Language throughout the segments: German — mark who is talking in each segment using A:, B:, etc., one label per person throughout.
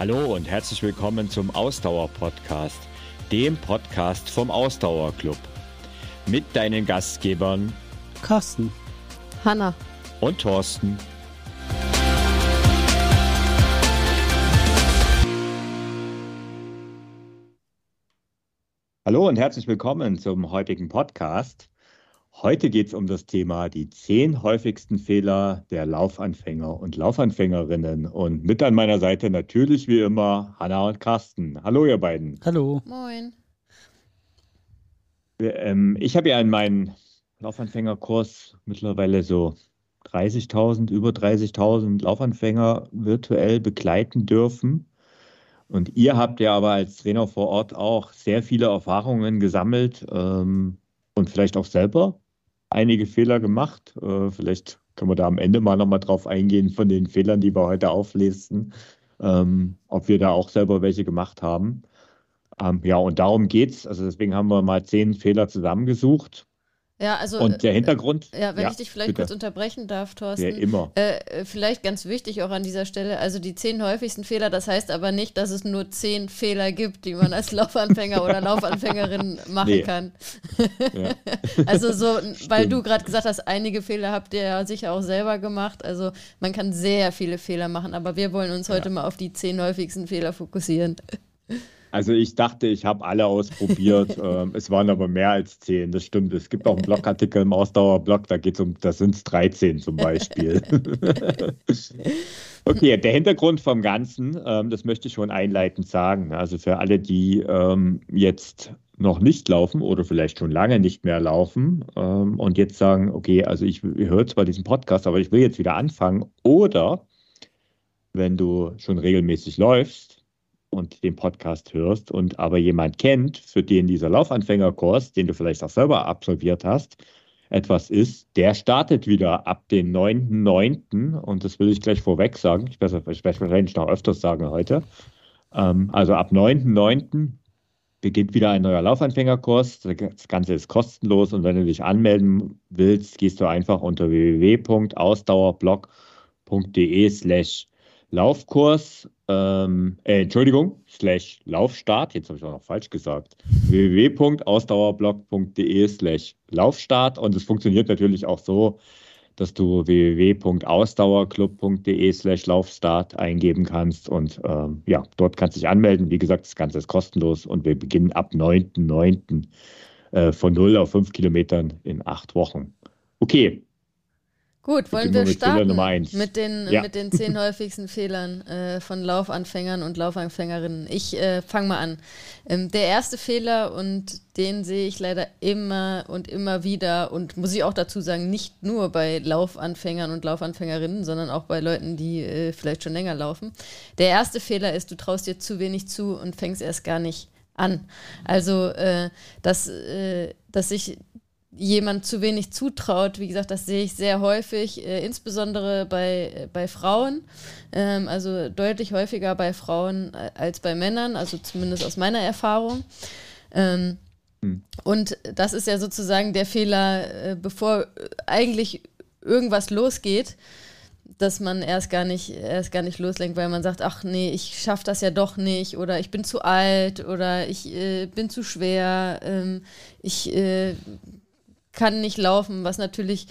A: Hallo und herzlich willkommen zum Ausdauer-Podcast, dem Podcast vom Ausdauerclub. Mit deinen Gastgebern
B: Carsten,
C: Hanna
A: und Thorsten. Hallo und herzlich willkommen zum heutigen Podcast. Heute geht es um das Thema die zehn häufigsten Fehler der Laufanfänger und Laufanfängerinnen. Und mit an meiner Seite natürlich wie immer Hanna und Carsten. Hallo ihr beiden.
B: Hallo.
C: Moin.
A: Ähm, ich habe ja in meinem Laufanfängerkurs mittlerweile so 30.000, über 30.000 Laufanfänger virtuell begleiten dürfen. Und ihr habt ja aber als Trainer vor Ort auch sehr viele Erfahrungen gesammelt ähm, und vielleicht auch selber einige Fehler gemacht. Äh, vielleicht können wir da am Ende mal nochmal drauf eingehen von den Fehlern, die wir heute auflisten, ähm, ob wir da auch selber welche gemacht haben. Ähm, ja, und darum geht's. Also deswegen haben wir mal zehn Fehler zusammengesucht.
C: Ja, also.
A: Und der Hintergrund.
C: Äh, ja, wenn ja, ich dich vielleicht bitte. kurz unterbrechen darf, Thorsten.
A: Ja, immer.
C: Äh, vielleicht ganz wichtig auch an dieser Stelle, also die zehn häufigsten Fehler, das heißt aber nicht, dass es nur zehn Fehler gibt, die man als Laufanfänger oder Laufanfängerin machen nee. kann. Ja. also so, weil du gerade gesagt hast, einige Fehler habt ihr ja sicher auch selber gemacht. Also man kann sehr viele Fehler machen, aber wir wollen uns heute mal auf die zehn häufigsten Fehler fokussieren.
A: Also ich dachte, ich habe alle ausprobiert. ähm, es waren aber mehr als zehn, das stimmt. Es gibt auch einen Blogartikel im Ausdauerblog, da geht es um, da sind es 13 zum Beispiel. okay, der Hintergrund vom Ganzen, ähm, das möchte ich schon einleitend sagen. Also für alle, die ähm, jetzt noch nicht laufen oder vielleicht schon lange nicht mehr laufen ähm, und jetzt sagen, okay, also ich, ich höre zwar diesen Podcast, aber ich will jetzt wieder anfangen. Oder wenn du schon regelmäßig läufst, und den Podcast hörst und aber jemand kennt, für den dieser Laufanfängerkurs, den du vielleicht auch selber absolviert hast, etwas ist, der startet wieder ab den 9.9. Und das will ich gleich vorweg sagen. Ich werde es wahrscheinlich noch öfters sagen heute. Ähm, also ab 9.9. beginnt wieder ein neuer Laufanfängerkurs. Das Ganze ist kostenlos und wenn du dich anmelden willst, gehst du einfach unter www.ausdauerblog.de slash Laufkurs, ähm, äh, Entschuldigung, slash Laufstart, jetzt habe ich auch noch falsch gesagt, www.ausdauerblog.de slash Laufstart und es funktioniert natürlich auch so, dass du www.ausdauerclub.de slash Laufstart eingeben kannst und ähm, ja, dort kannst du dich anmelden. Wie gesagt, das Ganze ist kostenlos und wir beginnen ab 9.9. Äh, von 0 auf 5 Kilometern in acht Wochen. Okay,
C: Gut, wollen wir starten mit den, ja. mit den zehn häufigsten Fehlern äh, von Laufanfängern und Laufanfängerinnen. Ich äh, fange mal an. Ähm, der erste Fehler, und den sehe ich leider immer und immer wieder, und muss ich auch dazu sagen, nicht nur bei Laufanfängern und Laufanfängerinnen, sondern auch bei Leuten, die äh, vielleicht schon länger laufen. Der erste Fehler ist, du traust dir zu wenig zu und fängst erst gar nicht an. Also, äh, dass, äh, dass sich jemand zu wenig zutraut. Wie gesagt, das sehe ich sehr häufig, äh, insbesondere bei, äh, bei Frauen. Ähm, also deutlich häufiger bei Frauen äh, als bei Männern, also zumindest aus meiner Erfahrung. Ähm, hm. Und das ist ja sozusagen der Fehler, äh, bevor eigentlich irgendwas losgeht, dass man erst gar nicht erst gar nicht loslenkt, weil man sagt, ach nee, ich schaffe das ja doch nicht oder ich bin zu alt oder ich äh, bin zu schwer, ähm, ich äh, kann nicht laufen, was natürlich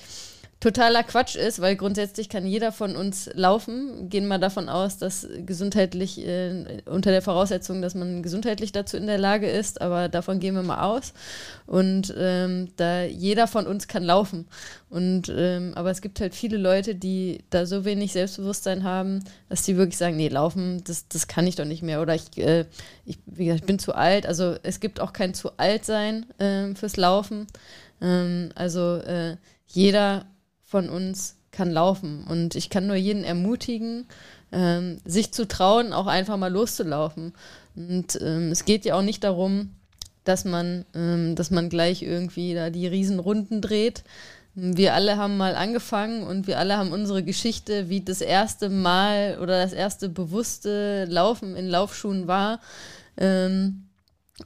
C: totaler Quatsch ist, weil grundsätzlich kann jeder von uns laufen. Gehen wir davon aus, dass gesundheitlich, äh, unter der Voraussetzung, dass man gesundheitlich dazu in der Lage ist, aber davon gehen wir mal aus. Und ähm, da jeder von uns kann laufen. Und ähm, aber es gibt halt viele Leute, die da so wenig Selbstbewusstsein haben, dass die wirklich sagen, nee, laufen, das, das kann ich doch nicht mehr. Oder ich, äh, ich, wie gesagt, ich bin zu alt. Also es gibt auch kein zu alt sein äh, fürs Laufen. Ähm, also äh, jeder von uns kann laufen und ich kann nur jeden ermutigen, ähm, sich zu trauen, auch einfach mal loszulaufen. Und ähm, es geht ja auch nicht darum, dass man, ähm, dass man gleich irgendwie da die Riesenrunden dreht. Wir alle haben mal angefangen und wir alle haben unsere Geschichte, wie das erste Mal oder das erste bewusste Laufen in Laufschuhen war. Ähm,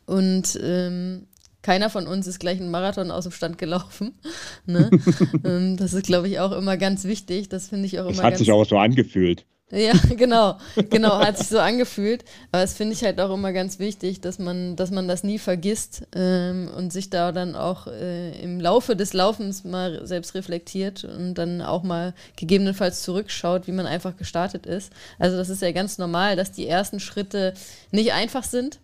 C: und ähm, keiner von uns ist gleich einen Marathon aus dem Stand gelaufen. Ne? Ähm, das ist, glaube ich, auch immer ganz wichtig. Das finde ich auch immer.
A: Das hat sich auch so angefühlt.
C: Ja, genau, genau, hat sich so angefühlt. Aber das finde ich halt auch immer ganz wichtig, dass man, dass man das nie vergisst ähm, und sich da dann auch äh, im Laufe des Laufens mal selbst reflektiert und dann auch mal gegebenenfalls zurückschaut, wie man einfach gestartet ist. Also das ist ja ganz normal, dass die ersten Schritte nicht einfach sind.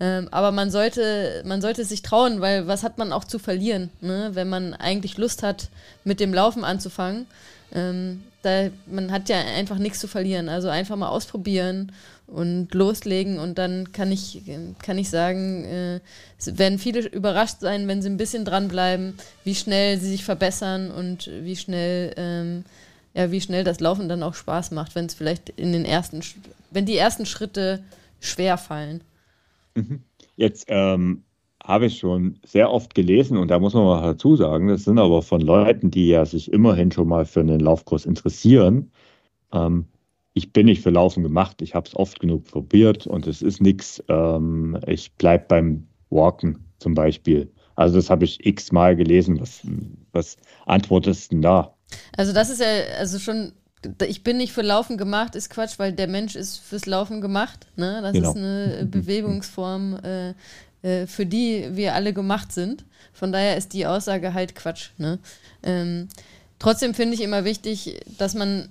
C: Ähm, aber man sollte, man sollte sich trauen, weil was hat man auch zu verlieren, ne? wenn man eigentlich Lust hat, mit dem Laufen anzufangen. Ähm, da, man hat ja einfach nichts zu verlieren. Also einfach mal ausprobieren und loslegen und dann kann ich, kann ich sagen, äh, werden viele überrascht sein, wenn sie ein bisschen dranbleiben, wie schnell sie sich verbessern und wie schnell, ähm, ja, wie schnell das Laufen dann auch Spaß macht, wenn es vielleicht in den ersten, wenn die ersten Schritte schwer fallen.
A: Mhm. Jetzt ähm, habe ich schon sehr oft gelesen und da muss man mal dazu sagen, das sind aber von Leuten, die ja sich immerhin schon mal für einen Laufkurs interessieren. Ähm, ich bin nicht für Laufen gemacht, ich habe es oft genug probiert und es ist nichts. Ähm, ich bleibe beim Walken zum Beispiel. Also das habe ich x-mal gelesen. Was, was antwortest du denn da?
C: Also das ist ja also schon ich bin nicht für Laufen gemacht, ist Quatsch, weil der Mensch ist fürs Laufen gemacht. Ne? Das genau. ist eine Bewegungsform, äh, äh, für die wir alle gemacht sind. Von daher ist die Aussage halt Quatsch. Ne? Ähm, trotzdem finde ich immer wichtig, dass man,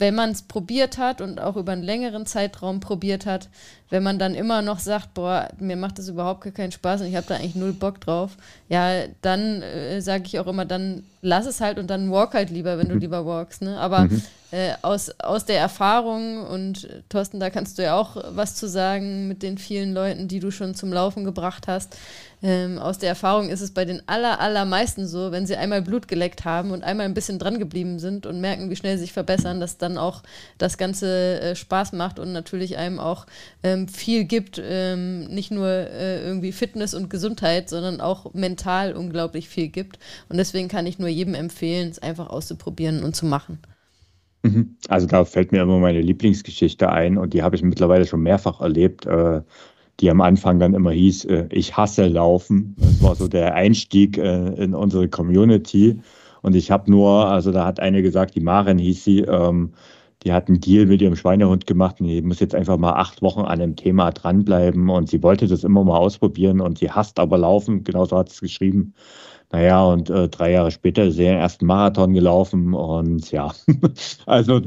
C: wenn man es probiert hat und auch über einen längeren Zeitraum probiert hat, wenn man dann immer noch sagt, boah, mir macht das überhaupt keinen Spaß und ich habe da eigentlich null Bock drauf, ja, dann äh, sage ich auch immer, dann lass es halt und dann walk halt lieber, wenn du mhm. lieber walkst. Ne? Aber mhm. äh, aus, aus der Erfahrung und äh, Thorsten, da kannst du ja auch was zu sagen mit den vielen Leuten, die du schon zum Laufen gebracht hast. Ähm, aus der Erfahrung ist es bei den aller, allermeisten so, wenn sie einmal Blut geleckt haben und einmal ein bisschen dran geblieben sind und merken, wie schnell sie sich verbessern, dass dann auch das Ganze äh, Spaß macht und natürlich einem auch ähm, viel gibt, ähm, nicht nur äh, irgendwie Fitness und Gesundheit, sondern auch mental unglaublich viel gibt. Und deswegen kann ich nur jedem empfehlen, es einfach auszuprobieren und zu machen.
A: Mhm. Also da fällt mir immer meine Lieblingsgeschichte ein und die habe ich mittlerweile schon mehrfach erlebt. Äh, die am Anfang dann immer hieß, äh, ich hasse Laufen. Das war so der Einstieg äh, in unsere Community. Und ich habe nur, also da hat eine gesagt, die Maren hieß sie, ähm, die hat einen Deal mit ihrem Schweinehund gemacht und die muss jetzt einfach mal acht Wochen an einem Thema dranbleiben und sie wollte das immer mal ausprobieren und sie hasst aber Laufen, genauso hat es geschrieben. Naja, und äh, drei Jahre später ist sie den ersten Marathon gelaufen und ja, also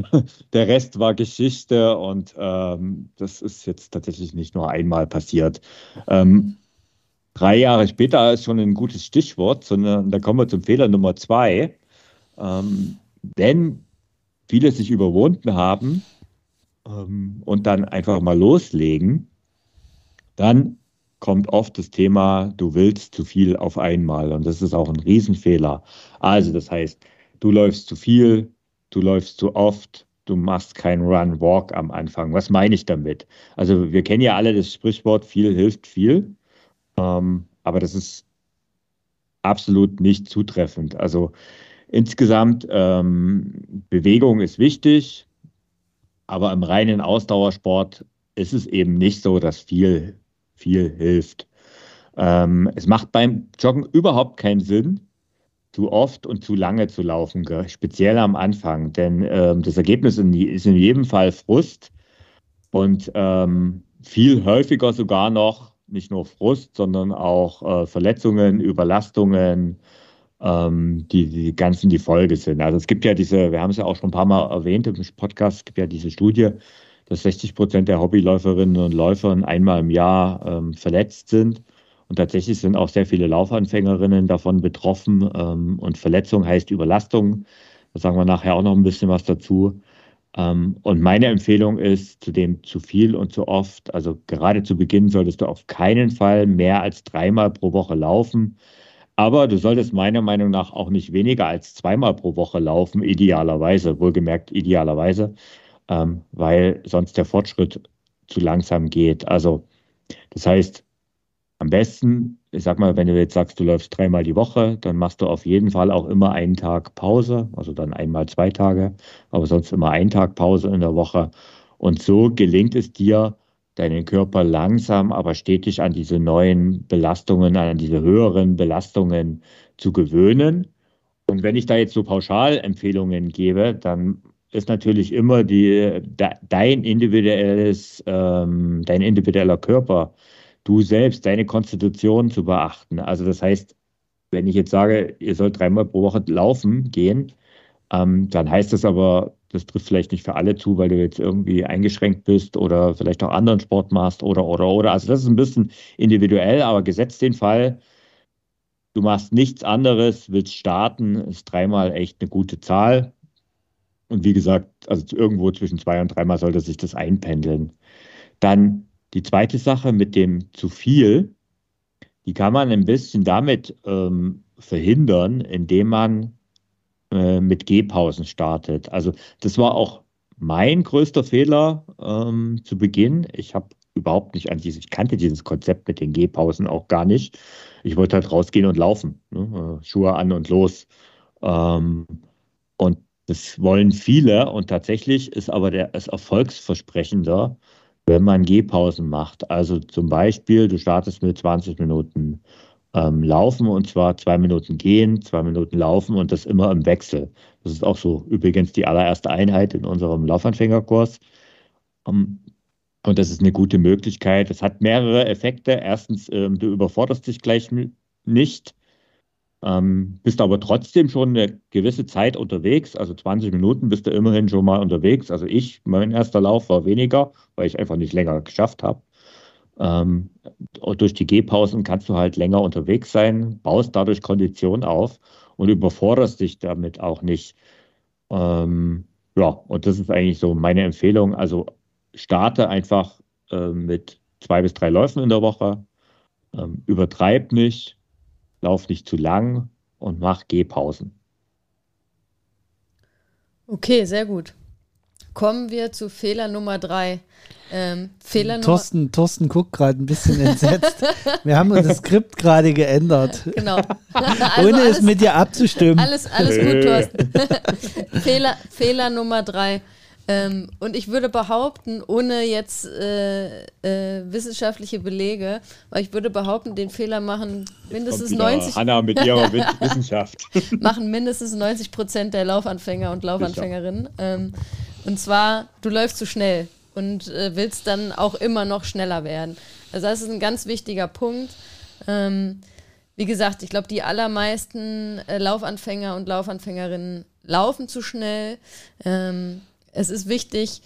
A: der Rest war Geschichte und ähm, das ist jetzt tatsächlich nicht nur einmal passiert. Ähm, drei Jahre später ist schon ein gutes Stichwort, sondern da kommen wir zum Fehler Nummer zwei. Ähm, wenn viele sich überwunden haben ähm, und dann einfach mal loslegen, dann kommt oft das Thema, du willst zu viel auf einmal. Und das ist auch ein Riesenfehler. Also das heißt, du läufst zu viel, du läufst zu oft, du machst kein Run-Walk am Anfang. Was meine ich damit? Also wir kennen ja alle das Sprichwort, viel hilft viel. Ähm, aber das ist absolut nicht zutreffend. Also insgesamt, ähm, Bewegung ist wichtig, aber im reinen Ausdauersport ist es eben nicht so, dass viel viel hilft. Ähm, es macht beim Joggen überhaupt keinen Sinn, zu oft und zu lange zu laufen, speziell am Anfang, denn ähm, das Ergebnis ist in jedem Fall Frust und ähm, viel häufiger sogar noch nicht nur Frust, sondern auch äh, Verletzungen, Überlastungen, ähm, die, die ganzen die Folge sind. Also es gibt ja diese, wir haben es ja auch schon ein paar Mal erwähnt im Podcast, es gibt ja diese Studie, dass 60 Prozent der Hobbyläuferinnen und Läufer einmal im Jahr ähm, verletzt sind. Und tatsächlich sind auch sehr viele Laufanfängerinnen davon betroffen. Ähm, und Verletzung heißt Überlastung. Da sagen wir nachher auch noch ein bisschen was dazu. Ähm, und meine Empfehlung ist, zu dem zu viel und zu oft, also gerade zu Beginn solltest du auf keinen Fall mehr als dreimal pro Woche laufen. Aber du solltest meiner Meinung nach auch nicht weniger als zweimal pro Woche laufen, idealerweise, wohlgemerkt idealerweise ähm, weil sonst der Fortschritt zu langsam geht. Also das heißt, am besten, ich sag mal, wenn du jetzt sagst, du läufst dreimal die Woche, dann machst du auf jeden Fall auch immer einen Tag Pause, also dann einmal zwei Tage, aber sonst immer einen Tag Pause in der Woche. Und so gelingt es dir, deinen Körper langsam, aber stetig an diese neuen Belastungen, an diese höheren Belastungen zu gewöhnen. Und wenn ich da jetzt so Pauschalempfehlungen gebe, dann ist natürlich immer die, dein individuelles, ähm, dein individueller Körper, du selbst, deine Konstitution zu beachten. Also das heißt, wenn ich jetzt sage, ihr sollt dreimal pro Woche laufen gehen, ähm, dann heißt das aber, das trifft vielleicht nicht für alle zu, weil du jetzt irgendwie eingeschränkt bist oder vielleicht auch anderen Sport machst oder, oder, oder. Also das ist ein bisschen individuell, aber gesetzt den Fall, du machst nichts anderes, willst starten, ist dreimal echt eine gute Zahl. Und wie gesagt, also irgendwo zwischen zwei und dreimal sollte sich das einpendeln. Dann die zweite Sache mit dem zu viel, die kann man ein bisschen damit ähm, verhindern, indem man äh, mit Gehpausen startet. Also das war auch mein größter Fehler ähm, zu Beginn. Ich habe überhaupt nicht an dieses, ich kannte dieses Konzept mit den Gehpausen auch gar nicht. Ich wollte halt rausgehen und laufen, ne? Äh, Schuhe an und los. Ähm, und das wollen viele und tatsächlich ist aber der, das erfolgsversprechender, wenn man Gehpausen macht. Also zum Beispiel, du startest mit 20 Minuten ähm, Laufen und zwar zwei Minuten gehen, zwei Minuten laufen und das immer im Wechsel. Das ist auch so übrigens die allererste Einheit in unserem Laufanfängerkurs. Ähm, und das ist eine gute Möglichkeit. Es hat mehrere Effekte. Erstens, ähm, du überforderst dich gleich nicht ähm, bist aber trotzdem schon eine gewisse Zeit unterwegs, also 20 Minuten bist du immerhin schon mal unterwegs. Also ich, mein erster Lauf war weniger, weil ich einfach nicht länger geschafft habe. Ähm, durch die Gehpausen kannst du halt länger unterwegs sein, baust dadurch Kondition auf und überforderst dich damit auch nicht. Ähm, ja, und das ist eigentlich so meine Empfehlung. Also starte einfach äh, mit zwei bis drei Läufen in der Woche, ähm, übertreib nicht, lauf nicht zu lang und mach Gehpausen.
C: Okay, sehr gut. Kommen wir zu Fehler Nummer drei. Ähm,
B: Fehler Thorsten, Nummer Thorsten guckt gerade ein bisschen entsetzt. Wir haben unser Skript gerade geändert. Genau. Also Ohne alles, es mit dir abzustimmen.
C: Alles, alles gut, Thorsten. Fehler, Fehler Nummer drei. Ähm, und ich würde behaupten, ohne jetzt äh, äh, wissenschaftliche Belege, weil ich würde behaupten, den Fehler machen mindestens 90
A: Hanna mit ihrer Wissenschaft.
C: machen mindestens 90 Prozent der Laufanfänger und Laufanfängerinnen. Ähm, und zwar, du läufst zu schnell und äh, willst dann auch immer noch schneller werden. Also das ist ein ganz wichtiger Punkt. Ähm, wie gesagt, ich glaube, die allermeisten äh, Laufanfänger und Laufanfängerinnen laufen zu schnell. Ähm, es ist wichtig,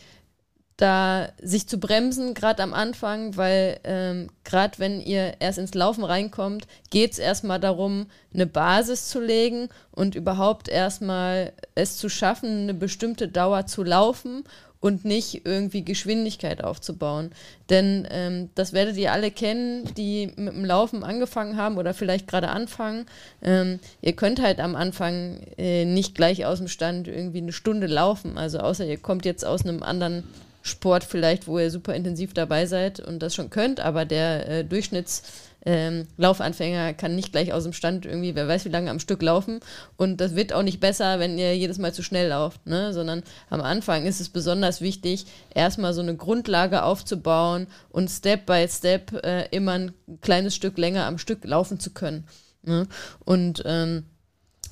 C: da sich zu bremsen, gerade am Anfang, weil ähm, gerade wenn ihr erst ins Laufen reinkommt, geht es erstmal darum, eine Basis zu legen und überhaupt erstmal es zu schaffen, eine bestimmte Dauer zu laufen und nicht irgendwie Geschwindigkeit aufzubauen. Denn ähm, das werdet ihr alle kennen, die mit dem Laufen angefangen haben oder vielleicht gerade anfangen. Ähm, ihr könnt halt am Anfang äh, nicht gleich aus dem Stand irgendwie eine Stunde laufen. Also außer ihr kommt jetzt aus einem anderen Sport vielleicht, wo ihr super intensiv dabei seid und das schon könnt, aber der äh, Durchschnitts ähm, Laufanfänger kann nicht gleich aus dem Stand irgendwie, wer weiß wie lange am Stück laufen. Und das wird auch nicht besser, wenn ihr jedes Mal zu schnell lauft, ne? sondern am Anfang ist es besonders wichtig, erstmal so eine Grundlage aufzubauen und Step by Step äh, immer ein kleines Stück länger am Stück laufen zu können. Ne? Und ähm,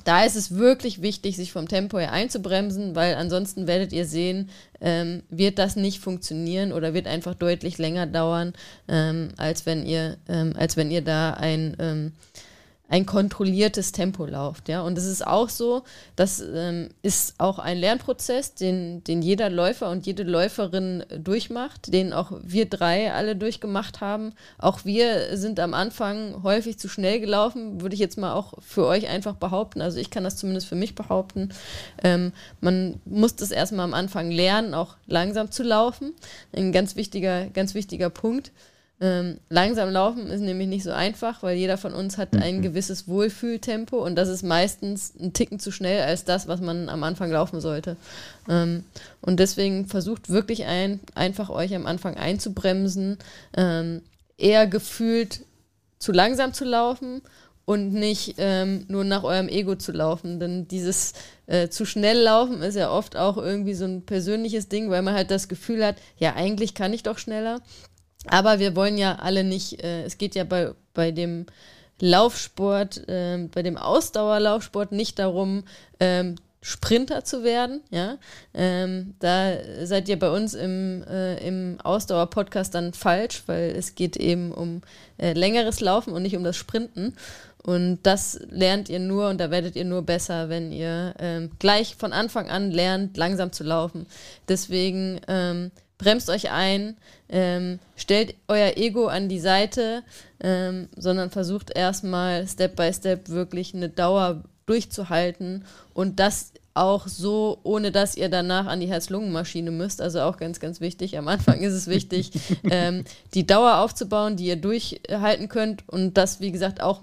C: da ist es wirklich wichtig, sich vom Tempo her einzubremsen, weil ansonsten werdet ihr sehen, ähm, wird das nicht funktionieren oder wird einfach deutlich länger dauern, ähm, als wenn ihr, ähm, als wenn ihr da ein ähm, ein kontrolliertes Tempo lauft. Ja? Und es ist auch so, das ähm, ist auch ein Lernprozess, den, den jeder Läufer und jede Läuferin durchmacht, den auch wir drei alle durchgemacht haben. Auch wir sind am Anfang häufig zu schnell gelaufen, würde ich jetzt mal auch für euch einfach behaupten. Also ich kann das zumindest für mich behaupten. Ähm, man muss das erstmal am Anfang lernen, auch langsam zu laufen. Ein ganz wichtiger, ganz wichtiger Punkt. Ähm, langsam laufen ist nämlich nicht so einfach, weil jeder von uns hat ein mhm. gewisses Wohlfühltempo und das ist meistens ein Ticken zu schnell als das, was man am Anfang laufen sollte. Ähm, und deswegen versucht wirklich ein, einfach euch am Anfang einzubremsen, ähm, eher gefühlt zu langsam zu laufen und nicht ähm, nur nach eurem Ego zu laufen. Denn dieses äh, zu schnell laufen ist ja oft auch irgendwie so ein persönliches Ding, weil man halt das Gefühl hat, ja, eigentlich kann ich doch schneller. Aber wir wollen ja alle nicht, äh, es geht ja bei, bei dem Laufsport, äh, bei dem Ausdauerlaufsport nicht darum, ähm, Sprinter zu werden. Ja? Ähm, da seid ihr bei uns im, äh, im Ausdauer-Podcast dann falsch, weil es geht eben um äh, längeres Laufen und nicht um das Sprinten. Und das lernt ihr nur und da werdet ihr nur besser, wenn ihr ähm, gleich von Anfang an lernt, langsam zu laufen. Deswegen ähm, bremst euch ein, ähm, stellt euer Ego an die Seite, ähm, sondern versucht erstmal Step by Step wirklich eine Dauer durchzuhalten und das auch so, ohne dass ihr danach an die Herz-Lungen-Maschine müsst. Also auch ganz, ganz wichtig. Am Anfang ist es wichtig, ähm, die Dauer aufzubauen, die ihr durchhalten könnt und das, wie gesagt, auch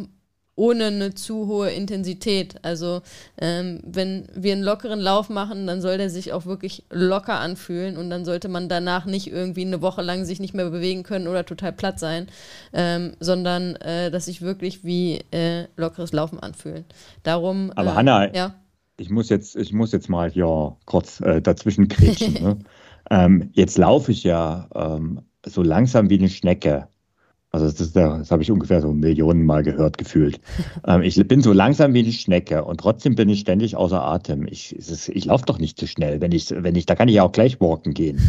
C: ohne eine zu hohe Intensität. Also ähm, wenn wir einen lockeren Lauf machen, dann soll der sich auch wirklich locker anfühlen und dann sollte man danach nicht irgendwie eine Woche lang sich nicht mehr bewegen können oder total platt sein, ähm, sondern äh, dass sich wirklich wie äh, lockeres Laufen anfühlen. Darum.
A: Aber äh, Hanna, ja? ich muss jetzt, ich muss jetzt mal hier kurz äh, dazwischen kriechen. ne? ähm, jetzt laufe ich ja ähm, so langsam wie eine Schnecke. Also das, ist, das habe ich ungefähr so Millionen Mal gehört, gefühlt. Ähm, ich bin so langsam wie eine Schnecke und trotzdem bin ich ständig außer Atem. Ich, ich laufe doch nicht zu schnell. Wenn ich, wenn ich, da kann ich ja auch gleich walken gehen.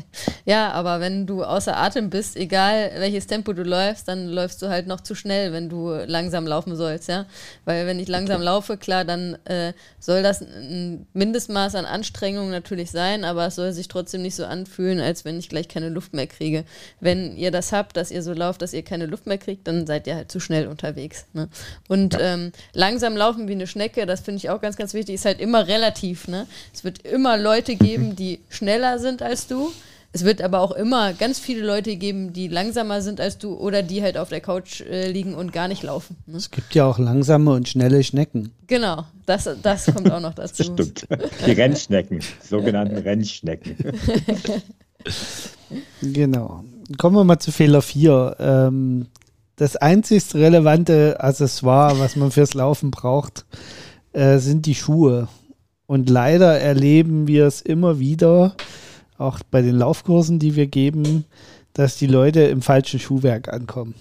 C: ja, aber wenn du außer Atem bist, egal welches Tempo du läufst, dann läufst du halt noch zu schnell, wenn du langsam laufen sollst, ja. Weil wenn ich langsam okay. laufe, klar, dann äh, soll das ein Mindestmaß an Anstrengung natürlich sein, aber es soll sich trotzdem nicht so anfühlen, als wenn ich gleich keine Luft mehr kriege. Wenn ihr das habt, dass ihr so lauft, dass ihr keine Luft mehr kriegt, dann seid ihr halt zu schnell unterwegs. Ne? Und ja. ähm, langsam laufen wie eine Schnecke, das finde ich auch ganz, ganz wichtig, ist halt immer relativ. Ne? Es wird immer Leute geben, die schneller sind als du. Es wird aber auch immer ganz viele Leute geben, die langsamer sind als du oder die halt auf der Couch äh, liegen und gar nicht laufen.
B: Ne? Es gibt ja auch langsame und schnelle Schnecken.
C: Genau, das, das kommt auch noch dazu.
A: Stimmt. Die Rennschnecken, sogenannten Rennschnecken.
B: genau. Kommen wir mal zu Fehler 4. Ähm, das einzig relevante Accessoire, was man fürs Laufen braucht, äh, sind die Schuhe. Und leider erleben wir es immer wieder, auch bei den Laufkursen, die wir geben, dass die Leute im falschen Schuhwerk ankommen.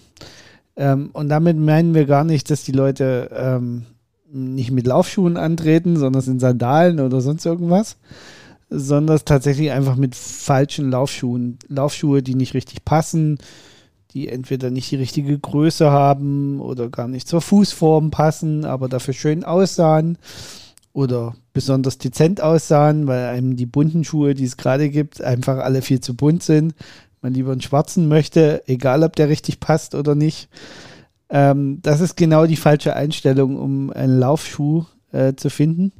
B: Ähm, und damit meinen wir gar nicht, dass die Leute ähm, nicht mit Laufschuhen antreten, sondern sind Sandalen oder sonst irgendwas, sondern tatsächlich einfach mit falschen Laufschuhen. Laufschuhe, die nicht richtig passen, die entweder nicht die richtige Größe haben oder gar nicht zur Fußform passen, aber dafür schön aussahen oder besonders dezent aussahen, weil einem die bunten Schuhe, die es gerade gibt, einfach alle viel zu bunt sind. Man lieber einen schwarzen möchte, egal ob der richtig passt oder nicht. Ähm, das ist genau die falsche Einstellung, um einen Laufschuh äh, zu finden.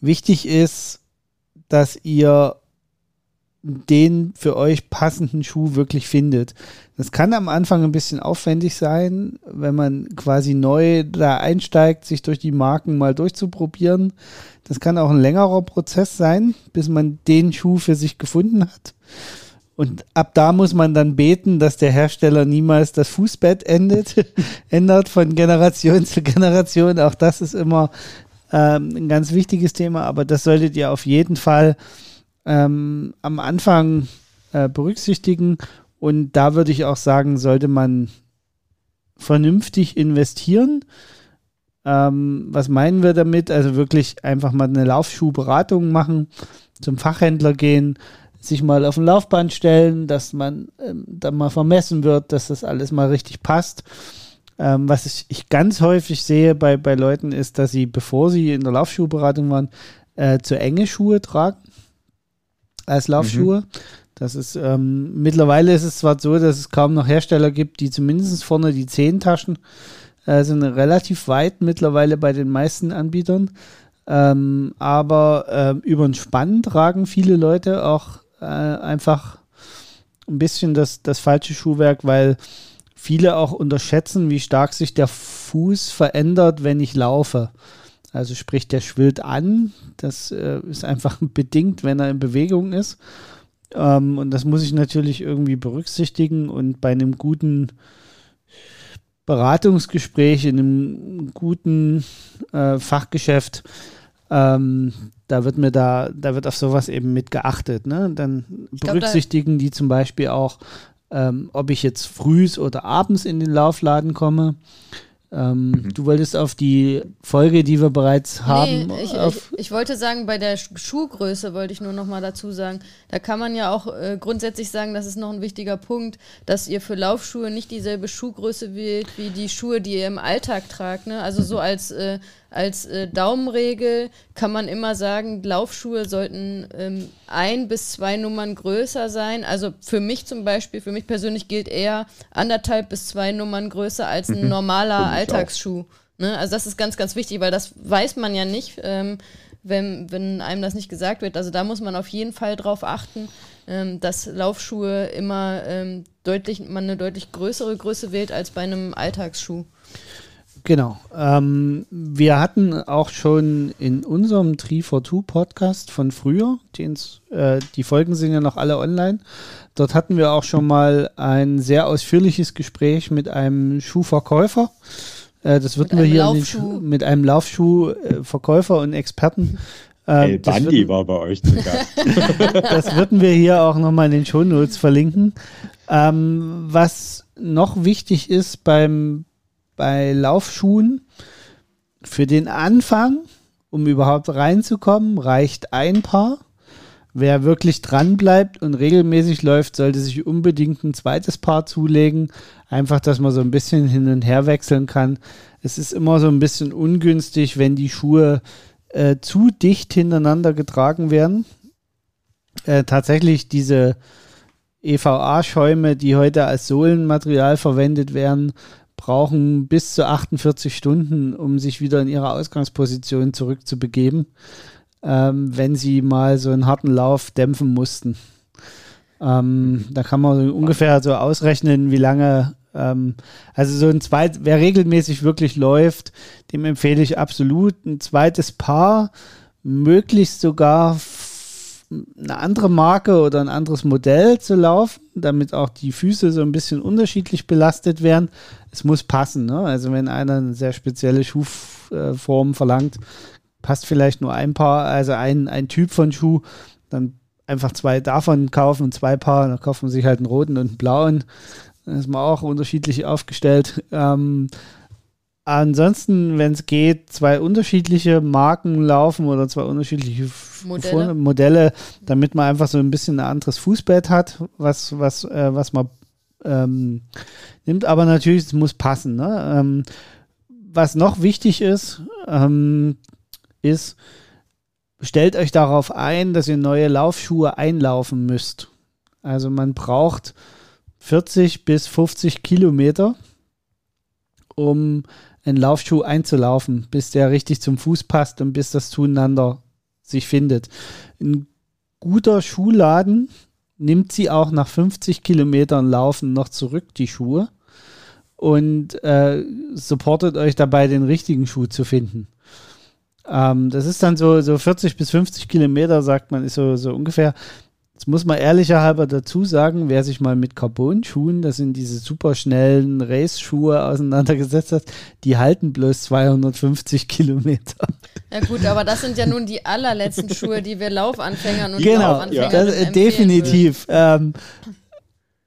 B: Wichtig ist, dass ihr den für euch passenden Schuh wirklich findet. Das kann am Anfang ein bisschen aufwendig sein, wenn man quasi neu da einsteigt, sich durch die Marken mal durchzuprobieren. Das kann auch ein längerer Prozess sein, bis man den Schuh für sich gefunden hat. Und ab da muss man dann beten, dass der Hersteller niemals das Fußbett endet, ändert von Generation zu Generation. Auch das ist immer ähm, ein ganz wichtiges Thema, aber das solltet ihr auf jeden Fall ähm, am Anfang äh, berücksichtigen. Und da würde ich auch sagen, sollte man vernünftig investieren. Ähm, was meinen wir damit? Also wirklich einfach mal eine Laufschuhberatung machen, zum Fachhändler gehen, sich mal auf ein Laufband stellen, dass man ähm, dann mal vermessen wird, dass das alles mal richtig passt. Ähm, was ich, ich, ganz häufig sehe bei, bei Leuten ist, dass sie, bevor sie in der Laufschuhberatung waren, äh, zu enge Schuhe tragen als Laufschuhe. Mhm. Das ist ähm, mittlerweile ist es zwar so, dass es kaum noch Hersteller gibt, die zumindest vorne die Zehentaschen äh, sind relativ weit mittlerweile bei den meisten Anbietern. Ähm, aber äh, über den Spann tragen viele Leute auch äh, einfach ein bisschen das, das falsche Schuhwerk, weil viele auch unterschätzen, wie stark sich der Fuß verändert, wenn ich laufe. Also sprich, der schwillt an. Das äh, ist einfach bedingt, wenn er in Bewegung ist. Ähm, und das muss ich natürlich irgendwie berücksichtigen. Und bei einem guten Beratungsgespräch, in einem guten äh, Fachgeschäft, ähm, da wird mir da, da wird auf sowas eben mit geachtet. Ne? Dann glaub, berücksichtigen die zum Beispiel auch, ähm, ob ich jetzt frühs oder abends in den Laufladen komme. Ähm, mhm. Du wolltest auf die Folge, die wir bereits haben.
C: Nee, ich, ich, ich, wollte sagen, bei der Schuhgröße wollte ich nur noch mal dazu sagen, da kann man ja auch äh, grundsätzlich sagen, das ist noch ein wichtiger Punkt, dass ihr für Laufschuhe nicht dieselbe Schuhgröße wählt wie die Schuhe, die ihr im Alltag tragt. Ne? Also so als äh, als äh, Daumenregel kann man immer sagen, Laufschuhe sollten ähm, ein bis zwei Nummern größer sein. Also für mich zum Beispiel, für mich persönlich gilt eher anderthalb bis zwei Nummern größer als ein mhm. normaler Alltagsschuh. Ne? Also das ist ganz, ganz wichtig, weil das weiß man ja nicht, ähm, wenn, wenn einem das nicht gesagt wird. Also da muss man auf jeden Fall drauf achten, ähm, dass Laufschuhe immer ähm, deutlich, man eine deutlich größere Größe wählt als bei einem Alltagsschuh.
B: Genau. Ähm, wir hatten auch schon in unserem 342 Podcast von früher, äh, die Folgen sind ja noch alle online. Dort hatten wir auch schon mal ein sehr ausführliches Gespräch mit einem Schuhverkäufer. Äh, das würden wir hier Laufschuh. mit einem Laufschuhverkäufer und Experten.
A: Äh, El Bandi war bei euch sogar.
B: das würden wir hier auch nochmal in den Shownotes verlinken. Ähm, was noch wichtig ist beim, bei Laufschuhen, für den Anfang, um überhaupt reinzukommen, reicht ein Paar. Wer wirklich dran bleibt und regelmäßig läuft, sollte sich unbedingt ein zweites Paar zulegen. Einfach, dass man so ein bisschen hin und her wechseln kann. Es ist immer so ein bisschen ungünstig, wenn die Schuhe äh, zu dicht hintereinander getragen werden. Äh, tatsächlich diese EVA-Schäume, die heute als Sohlenmaterial verwendet werden, brauchen bis zu 48 Stunden, um sich wieder in ihre Ausgangsposition zurückzubegeben, ähm, wenn sie mal so einen harten Lauf dämpfen mussten. Ähm, da kann man so ungefähr so ausrechnen, wie lange, ähm, also so ein zweit, wer regelmäßig wirklich läuft, dem empfehle ich absolut ein zweites Paar, möglichst sogar eine andere Marke oder ein anderes Modell zu laufen, damit auch die Füße so ein bisschen unterschiedlich belastet werden. Es muss passen. Ne? Also wenn einer eine sehr spezielle Schuhform verlangt, passt vielleicht nur ein Paar, also ein, ein Typ von Schuh, dann einfach zwei davon kaufen und zwei Paar, dann kauft man sich halt einen roten und einen blauen. Dann ist man auch unterschiedlich aufgestellt. Ähm, Ansonsten, wenn es geht, zwei unterschiedliche Marken laufen oder zwei unterschiedliche Modelle. Modelle. damit man einfach so ein bisschen ein anderes Fußbett hat, was, was, äh, was man ähm, nimmt. Aber natürlich, es muss passen. Ne? Ähm, was noch wichtig ist, ähm, ist, stellt euch darauf ein, dass ihr neue Laufschuhe einlaufen müsst. Also man braucht 40 bis 50 Kilometer, um einen Laufschuh einzulaufen, bis der richtig zum Fuß passt und bis das zueinander sich findet. Ein guter Schuhladen nimmt sie auch nach 50 Kilometern Laufen noch zurück, die Schuhe, und äh, supportet euch dabei, den richtigen Schuh zu finden. Ähm, das ist dann so, so 40 bis 50 Kilometer, sagt man, ist so, so ungefähr. Jetzt muss man ehrlicherhalber dazu sagen, wer sich mal mit Carbon-Schuhen, das sind diese superschnellen Race-Schuhe auseinandergesetzt hat, die halten bloß 250 Kilometer.
C: Ja gut, aber das sind ja nun die allerletzten Schuhe, die wir Laufanfängern und
B: genau, Laufanfängern ja. das, definitiv. Ähm,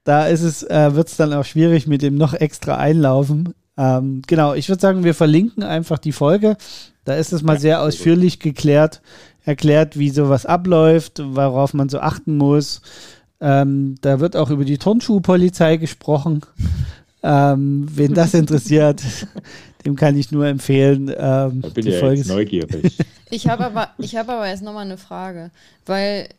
B: da ist es, äh, wird es dann auch schwierig mit dem noch extra Einlaufen. Ähm, genau, ich würde sagen, wir verlinken einfach die Folge. Da ist es mal sehr ausführlich geklärt, erklärt, wie sowas abläuft, worauf man so achten muss. Ähm, da wird auch über die Turnschuhpolizei gesprochen. Ähm, wen das interessiert, dem kann ich nur empfehlen. Ähm,
A: da bin ich ja jetzt neugierig.
C: Ich habe aber, hab aber jetzt nochmal eine Frage, weil